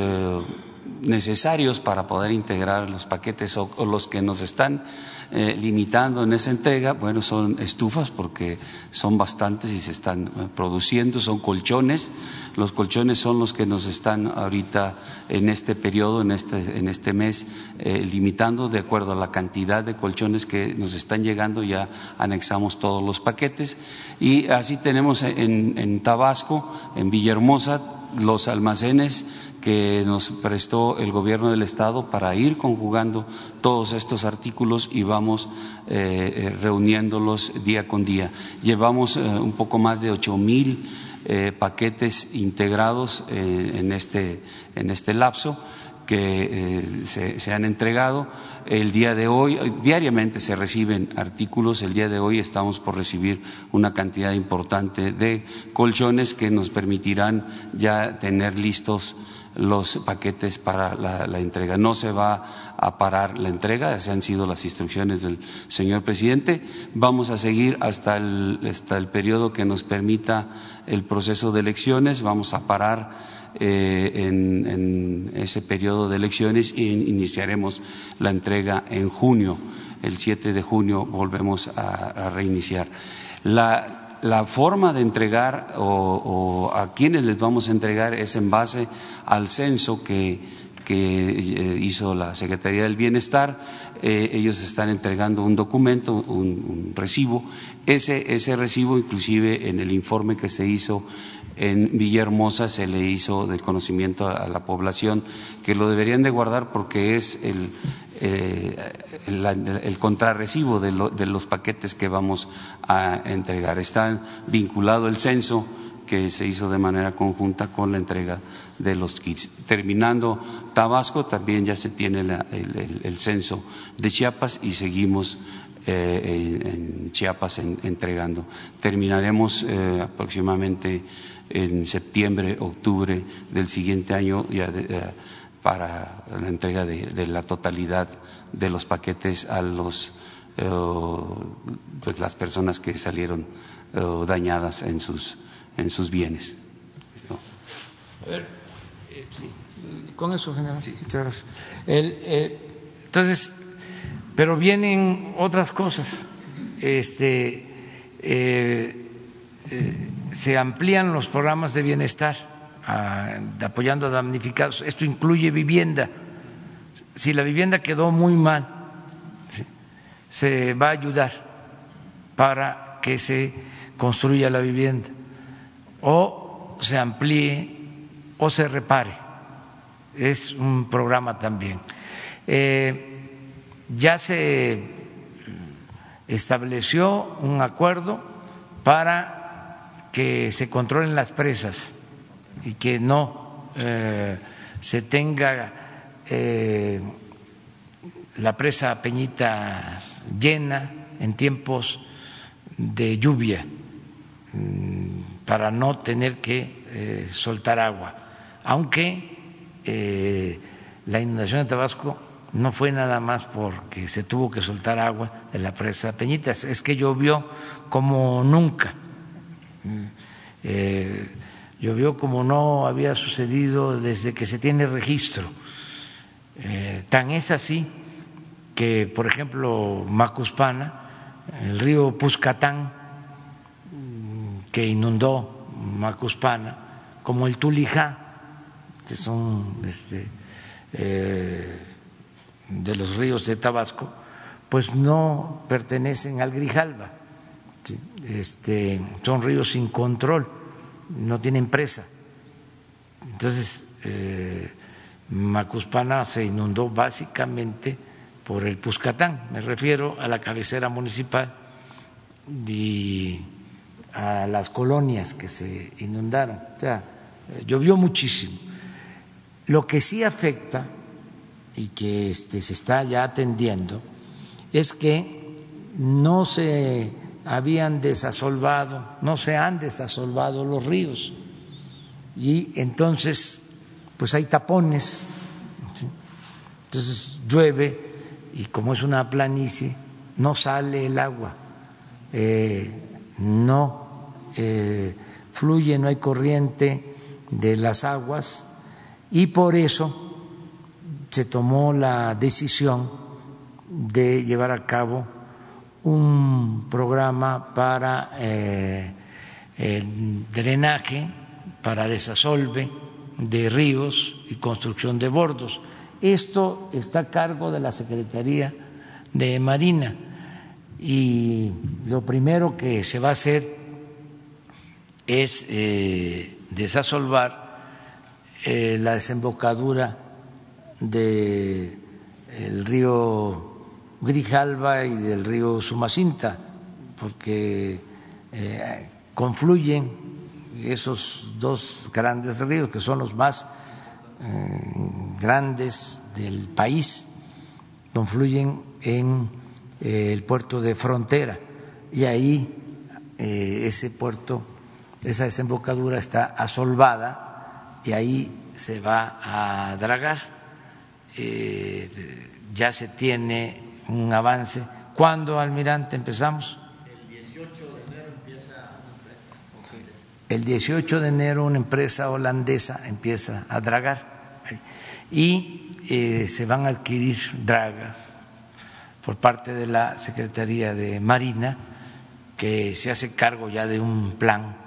necesarios para poder integrar los paquetes o, los que nos están eh, limitando en esa entrega, bueno, son estufas porque son bastantes y se están eh, produciendo, son colchones, los colchones son los que nos están ahorita en este periodo, en este, en este mes, eh, limitando de acuerdo a la cantidad de colchones que nos están llegando, ya anexamos todos los paquetes. Y así tenemos en, en Tabasco, en Villahermosa, los almacenes que nos prestó el gobierno del Estado para ir conjugando todos estos artículos y vamos eh, eh, reuniéndolos día con día. Llevamos eh, un poco más de ocho mil paquetes integrados en, este, en este lapso que se, se, han entregado. El día de hoy, diariamente se reciben artículos, el día de hoy estamos por recibir una cantidad importante de colchones que nos permitirán ya tener listos los paquetes para la, entrega. No se va a parar la entrega, esas han sido las instrucciones del señor presidente. Vamos a seguir hasta el, hasta el periodo que nos permita el proceso de elecciones. Vamos a parar eh, en, ese periodo de elecciones e iniciaremos la entrega en junio. El 7 de junio volvemos a, a reiniciar. La, la forma de entregar o, a quienes les vamos a entregar es en base al censo que, eh, hizo la Secretaría del Bienestar. Eh, ellos están entregando un documento, un, recibo. Ese, ese recibo, inclusive en el informe que se hizo en Villahermosa, se le hizo de conocimiento a la población que lo deberían de guardar porque es el, eh, el, contrarrecibo de, los paquetes que vamos a entregar. Está vinculado el censo que se hizo de manera conjunta con la entrega de los kits. Terminando Tabasco, también ya se tiene el, censo de Chiapas y seguimos eh, en, Chiapas entregando. Terminaremos eh, aproximadamente en septiembre, octubre del siguiente año ya para la entrega de, la totalidad de los paquetes a los eh, pues las personas que salieron eh, dañadas en sus en sus bienes. A ver, eh, sí. Con eso, general. Sí. Muchas gracias. entonces, pero vienen otras cosas. Este, se amplían los programas de bienestar a, apoyando a damnificados. Esto incluye vivienda. Si la vivienda quedó muy mal, se va a ayudar para que se construya la vivienda o se amplíe o se repare. Es un programa también. Eh, ya se estableció un acuerdo para que se controlen las presas y que no eh, se tenga eh, la presa Peñita llena en tiempos de lluvia mm, para no tener que eh, soltar agua, aunque la inundación de Tabasco no fue nada más porque se tuvo que soltar agua de la presa Peñitas, es que llovió como nunca. Mm, eh, llovió como no había sucedido desde que se tiene registro. Eh, tan es así que, por ejemplo, Macuspana, el río Puscatán, que inundó Macuspana, como el Tulijá, que son este, eh, de los ríos de Tabasco, pues no pertenecen al Grijalba. Este, son ríos sin control, no tienen presa. Entonces, eh, Macuspana se inundó básicamente por el Puscatán, me refiero a la cabecera municipal y a las colonias que se inundaron. O sea, llovió muchísimo. Lo que sí afecta y que este, se está ya atendiendo es que no se habían desasolvado, no se han desasolvado los ríos y entonces pues hay tapones, entonces llueve y como es una planicie no sale el agua, eh, no eh, fluye, no hay corriente de las aguas y por eso se tomó la decisión de llevar a cabo un programa para eh, el drenaje, para desasolve de ríos y construcción de bordos. Esto está a cargo de la Secretaría de Marina y lo primero que se va a hacer es eh, desasolvar eh, la desembocadura del río Grijalba y del río Sumacinta, porque eh, confluyen esos dos grandes ríos, que son los más eh, grandes del país, confluyen en el puerto de frontera y ahí ese puerto, esa desembocadura está asolvada y ahí se va a dragar eh, ya se tiene un avance. ¿Cuándo, almirante, empezamos? El 18 de enero empieza una empresa. El 18 de enero una empresa holandesa empieza a dragar y eh, se van a adquirir dragas por parte de la Secretaría de Marina que se hace cargo ya de un plan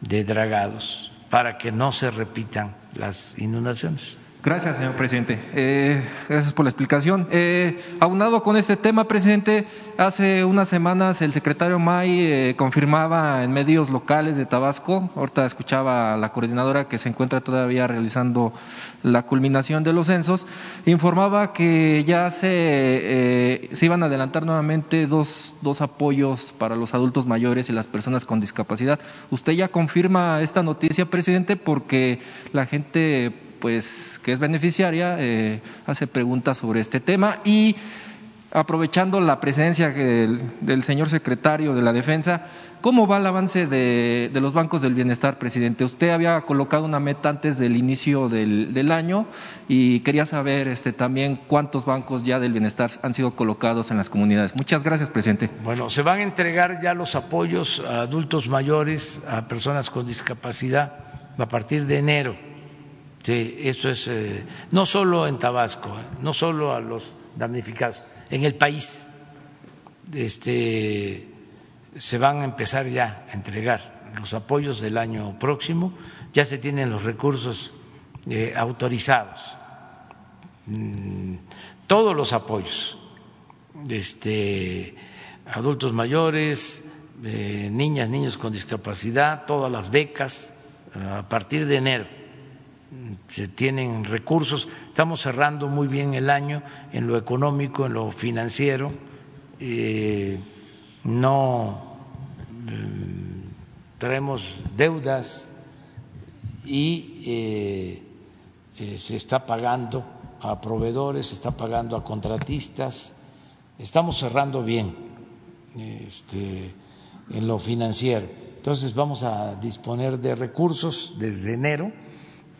de dragados para que no se repitan las inundaciones. Gracias, señor presidente. Eh, gracias por la explicación. Eh, aunado con este tema, presidente, hace unas semanas el secretario May eh, confirmaba en medios locales de Tabasco, ahorita escuchaba a la coordinadora que se encuentra todavía realizando la culminación de los censos, informaba que ya se, eh, se iban a adelantar nuevamente dos, dos apoyos para los adultos mayores y las personas con discapacidad. ¿Usted ya confirma esta noticia, presidente? Porque la gente pues que es beneficiaria eh, hace preguntas sobre este tema y aprovechando la presencia del, señor secretario de la Defensa, ¿cómo va el avance de, los bancos del bienestar, presidente? Usted había colocado una meta antes del inicio del, año y quería saber este, también cuántos bancos ya del bienestar han sido colocados en las comunidades. Muchas gracias, presidente. Bueno, se van a entregar ya los apoyos a adultos mayores, a personas con discapacidad a partir de enero Sí, eso es eh, no solo en Tabasco, eh, no solo a los damnificados, en el país. Este, se van a empezar ya a entregar los apoyos del año próximo, ya se tienen los recursos eh, autorizados, mm, todos los apoyos, este, adultos mayores, niñas, niños con discapacidad, todas las becas, a partir de enero se tienen recursos, estamos cerrando muy bien el año en lo económico, en lo financiero, eh, no traemos deudas y eh, eh, se está pagando a proveedores, se está pagando a contratistas, estamos cerrando bien este, en lo financiero. Entonces vamos a disponer de recursos desde enero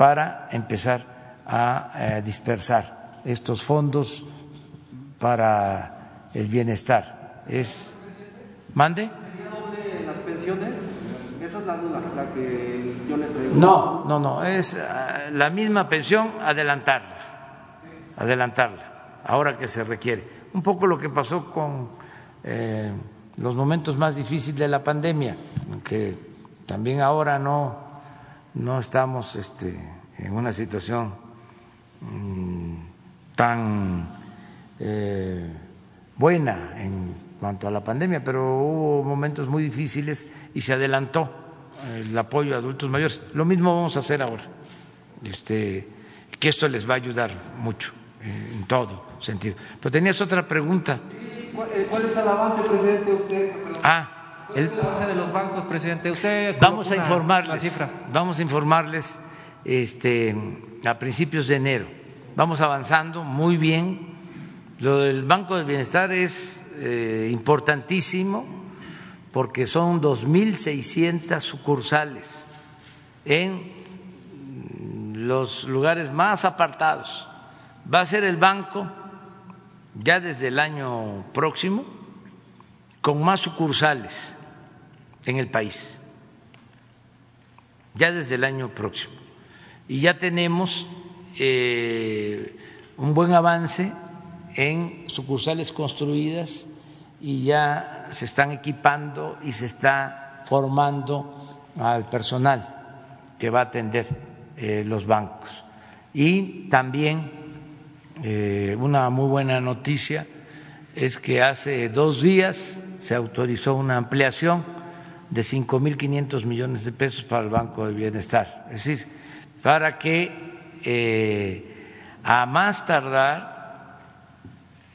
para empezar a eh, dispersar estos fondos para el bienestar. Es mande. Esa es la duda, que yo le pregunto. No, no, no, es eh, la misma pensión adelantarla, adelantarla, ahora que se requiere. Un poco lo que pasó con eh, los momentos más difíciles de la pandemia, que también ahora no, no estamos este, en una situación mm, tan eh, buena en cuanto a la pandemia, pero hubo momentos muy difíciles y se adelantó el apoyo a adultos mayores. Lo mismo vamos a hacer ahora, este, que esto les va a ayudar mucho eh, en todo sentido. Pero tenías otra pregunta. ¿Cuál es el avance, presidente? Usted. Ah, ¿Cuál es el de los bancos, presidente? Usted. Vamos a informarles. cifra. Vamos a informarles este, a principios de enero. Vamos avanzando muy bien. Lo del Banco del Bienestar es eh, importantísimo porque son 2.600 sucursales en los lugares más apartados. Va a ser el banco ya desde el año próximo con más sucursales en el país, ya desde el año próximo. Y ya tenemos eh, un buen avance en sucursales construidas y ya se están equipando y se está formando al personal que va a atender eh, los bancos. Y también eh, una muy buena noticia es que hace dos días se autorizó una ampliación de 5.500 millones de pesos para el Banco de Bienestar. Es decir, para que eh, a más tardar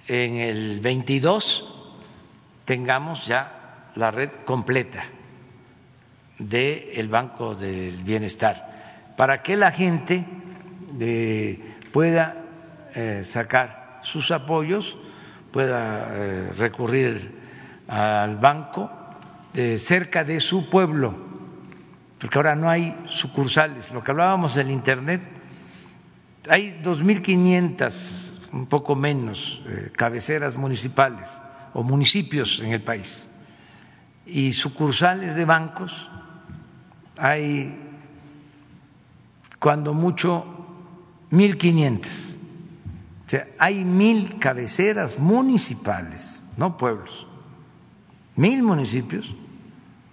en el 22 tengamos ya la red completa del Banco del Bienestar, para que la gente eh, pueda eh, sacar sus apoyos, pueda recurrir al banco cerca de su pueblo, porque ahora no hay sucursales. Lo que hablábamos del Internet, hay 2.500, un poco menos, eh, cabeceras municipales o municipios en el país y sucursales de bancos hay cuando mucho 1.500. O sea, hay mil cabeceras municipales, no pueblos, mil municipios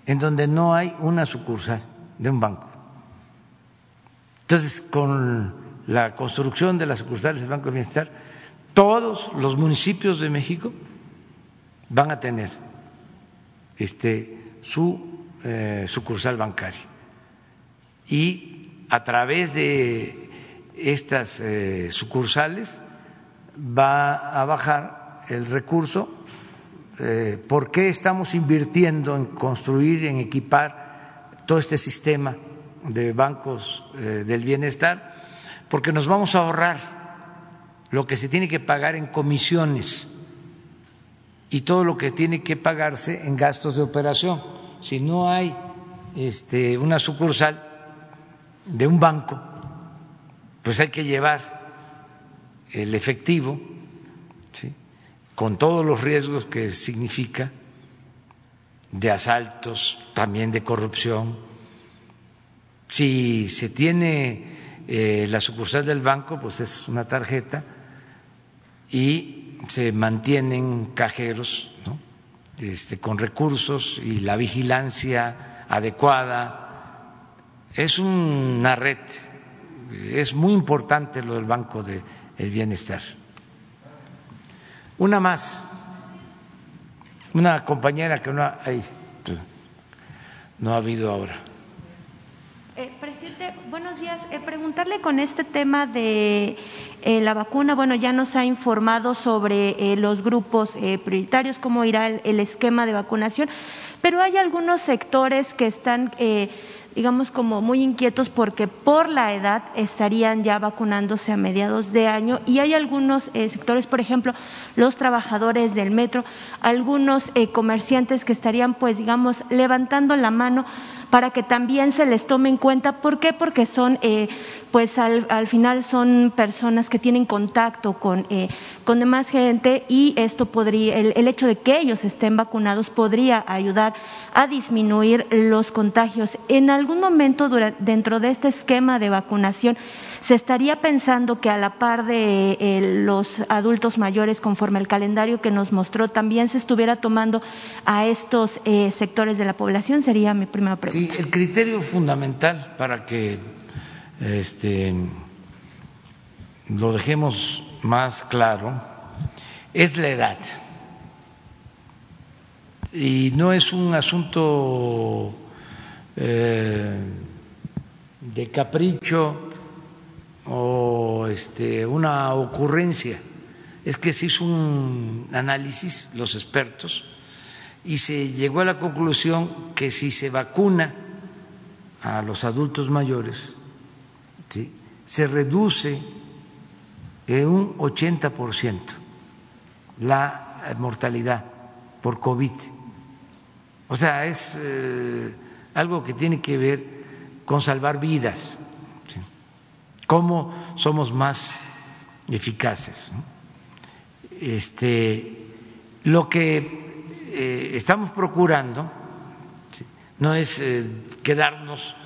en donde no hay una sucursal de un banco. Entonces, con la construcción de las sucursales del Banco de Bienestar, todos los municipios de México van a tener este, su eh, sucursal bancaria. Y a través de estas eh, sucursales va a bajar el recurso. Eh, ¿Por qué estamos invirtiendo en construir, en equipar todo este sistema de bancos eh, del bienestar? Porque nos vamos a ahorrar lo que se tiene que pagar en comisiones y todo lo que tiene que pagarse en gastos de operación. Si no hay este, una sucursal de un banco, pues hay que llevar el efectivo, ¿sí? Con todos los riesgos que significa de asaltos, también de corrupción. Si se tiene eh, la sucursal del banco, pues es una tarjeta y se mantienen cajeros este, con recursos y la vigilancia adecuada. Es una red, es muy importante lo del Banco del Bienestar. Una más, una compañera que no ha, no ha habido ahora. Eh, presidente, buenos días. Eh, preguntarle con este tema de eh, la vacuna, bueno, ya nos ha informado sobre los grupos prioritarios, cómo irá el, esquema de vacunación, pero hay algunos sectores que están digamos, como muy inquietos porque por la edad estarían ya vacunándose a mediados de año. Y hay algunos eh, sectores, por ejemplo, los trabajadores del metro, algunos eh, comerciantes que estarían, pues, digamos, levantando la mano para que también se les tome en cuenta. ¿Por qué? Porque son, eh, pues al, al, final son personas que tienen contacto con, eh, con demás gente y esto podría, el, el, hecho de que ellos estén vacunados podría ayudar a disminuir los contagios. En algún momento dentro de este esquema de vacunación se estaría pensando que a la par de eh, los adultos mayores, conforme el calendario que nos mostró, también se estuviera tomando a estos eh, sectores de la población? Sería mi primera pregunta. El criterio fundamental para que este, lo dejemos más claro es la edad. Y no es un asunto eh, de capricho o este, una ocurrencia, es que se hizo un análisis, los expertos, y se llegó a la conclusión que si se vacuna a los adultos mayores, ¿sí? se reduce en un 80% la mortalidad por COVID. O sea, es eh, algo que tiene que ver con salvar vidas cómo somos más eficaces. Este, lo que eh, estamos procurando no es eh, quedarnos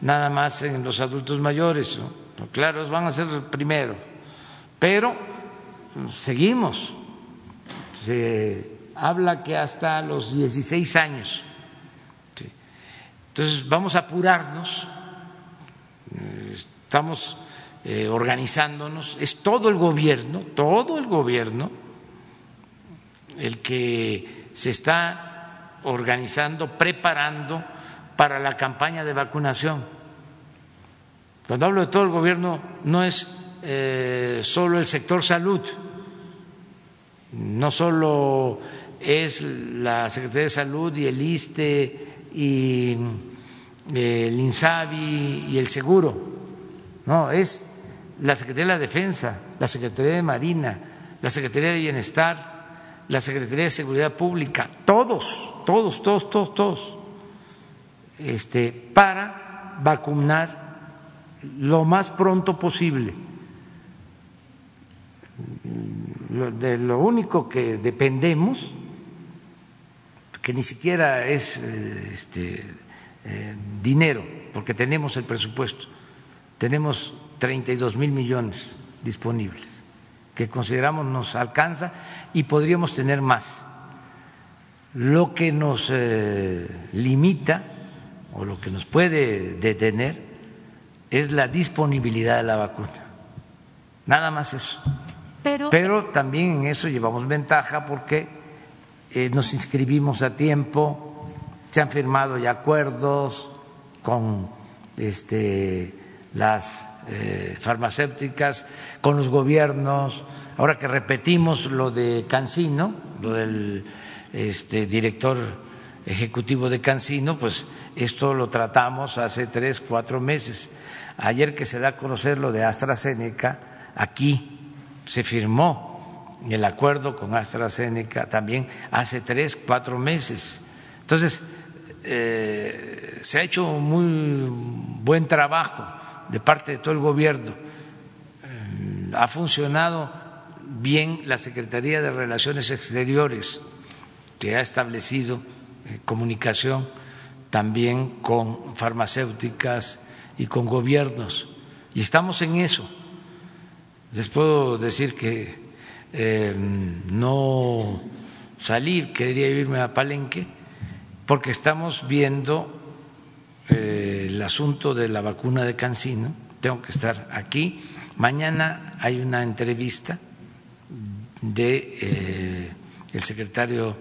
nada más en los adultos mayores, ¿no? claro, van a ser primero, pero seguimos. Se habla que hasta los 16 años. Entonces vamos a apurarnos, estamos eh, organizándonos, es todo el gobierno, todo el gobierno el que se está organizando, preparando para la campaña de vacunación. Cuando hablo de todo el gobierno, no es eh, solo el sector salud, no solo es la Secretaría de Salud y el ISTE y eh, el INSABI y el Seguro, no, es la Secretaría de la Defensa, la Secretaría de Marina, la Secretaría de Bienestar, la Secretaría de Seguridad Pública, todos, todos, todos, todos, todos, este, para vacunar lo más pronto posible. De lo único que dependemos, que ni siquiera es este, eh, dinero, porque tenemos el presupuesto, tenemos 32 mil millones disponibles, que consideramos nos alcanza y podríamos tener más. Lo que nos eh, limita o lo que nos puede detener es la disponibilidad de la vacuna. Nada más eso. Pero, Pero también en eso llevamos ventaja porque eh, nos inscribimos a tiempo, se han firmado ya acuerdos con este, las eh, farmacéuticas, con los gobiernos. Ahora que repetimos lo de Cancino, lo del este, director ejecutivo de Cancino, pues esto lo tratamos hace tres, cuatro meses. Ayer que se da a conocer lo de AstraZeneca, aquí se firmó el acuerdo con AstraZeneca también hace tres, cuatro meses. Entonces, eh, se ha hecho muy buen trabajo de parte de todo el gobierno. Eh, ha funcionado bien la Secretaría de Relaciones Exteriores, que ha establecido eh, comunicación también con farmacéuticas y con gobiernos. Y estamos en eso. Les puedo decir que eh, no salir, quería irme a Palenque, porque estamos viendo asunto de la vacuna de Cancino, tengo que estar aquí. Mañana hay una entrevista de eh, el secretario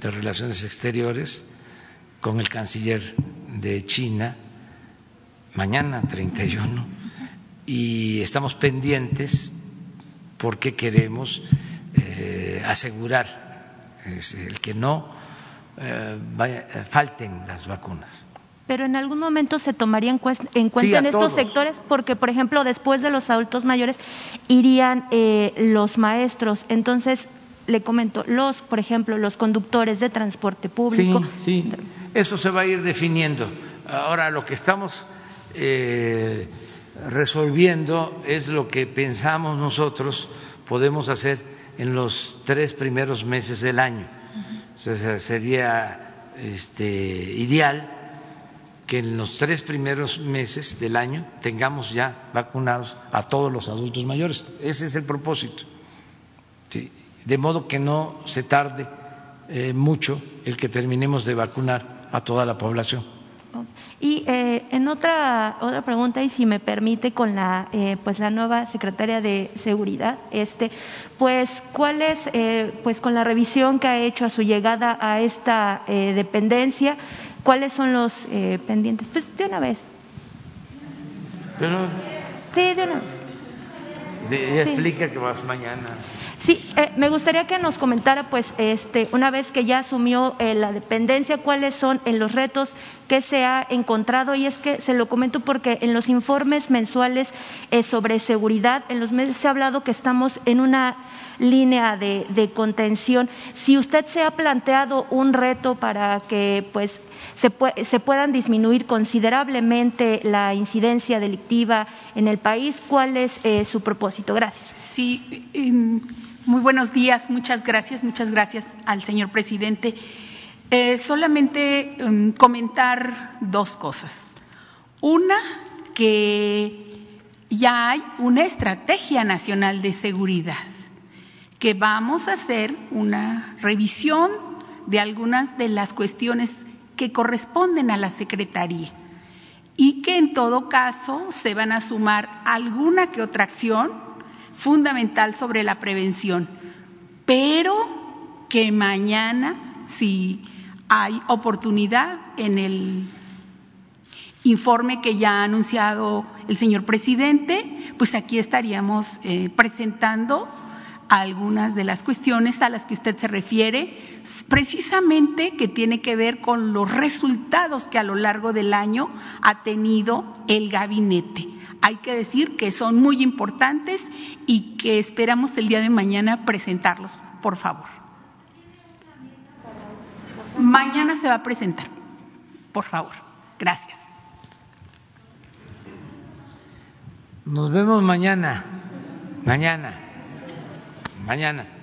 de Relaciones Exteriores con el canciller de China, mañana 31, y estamos pendientes porque queremos eh, asegurar que no eh, falten las vacunas. Pero en algún momento se tomaría en, cuenta en estos sectores, porque por ejemplo después de los adultos mayores irían eh, los maestros. Entonces le comento, los, por ejemplo, los conductores de transporte público. Sí, sí, eso se va a ir definiendo. Ahora lo que estamos eh, resolviendo es lo que pensamos nosotros podemos hacer en los tres primeros meses del año. sería este, ideal que en los tres primeros meses del año tengamos ya vacunados a todos los adultos mayores. Ese es el propósito. De modo que no se tarde eh, mucho el que terminemos de vacunar a toda la población. Y eh, en otra otra pregunta y si me permite con la eh, pues la nueva secretaria de seguridad este pues cuál es eh, pues con la revisión que ha hecho a su llegada a esta dependencia cuáles son los pendientes pues de una vez. Pero, sí de una vez. De, explica que vas mañana. Sí, eh, me gustaría que nos comentara, pues, este, una vez que ya asumió eh, la dependencia, cuáles son en los retos que se ha encontrado. Y es que se lo comento porque en los informes mensuales eh, sobre seguridad, en los meses se ha hablado que estamos en una línea de, de contención. Si usted se ha planteado un reto para que, pues, se, se, puedan disminuir considerablemente la incidencia delictiva en el país. ¿Cuál es su propósito? Gracias. Sí, muy buenos días, muchas gracias, muchas gracias al señor presidente. Eh, solamente um, comentar dos cosas. Una, que ya hay una estrategia nacional de seguridad, que vamos a hacer una revisión de algunas de las cuestiones que corresponden a la Secretaría y que en todo caso se van a sumar alguna que otra acción fundamental sobre la prevención, pero que mañana, si hay oportunidad en el informe que ya ha anunciado el señor presidente, pues aquí estaríamos eh, presentando algunas de las cuestiones a las que usted se refiere, precisamente que tiene que ver con los resultados que a lo largo del año ha tenido el gabinete hay que decir que son muy importantes y que esperamos el día de mañana presentarlos, por favor. Mañana se va a presentar, por favor. Gracias. Nos vemos mañana, mañana, mañana.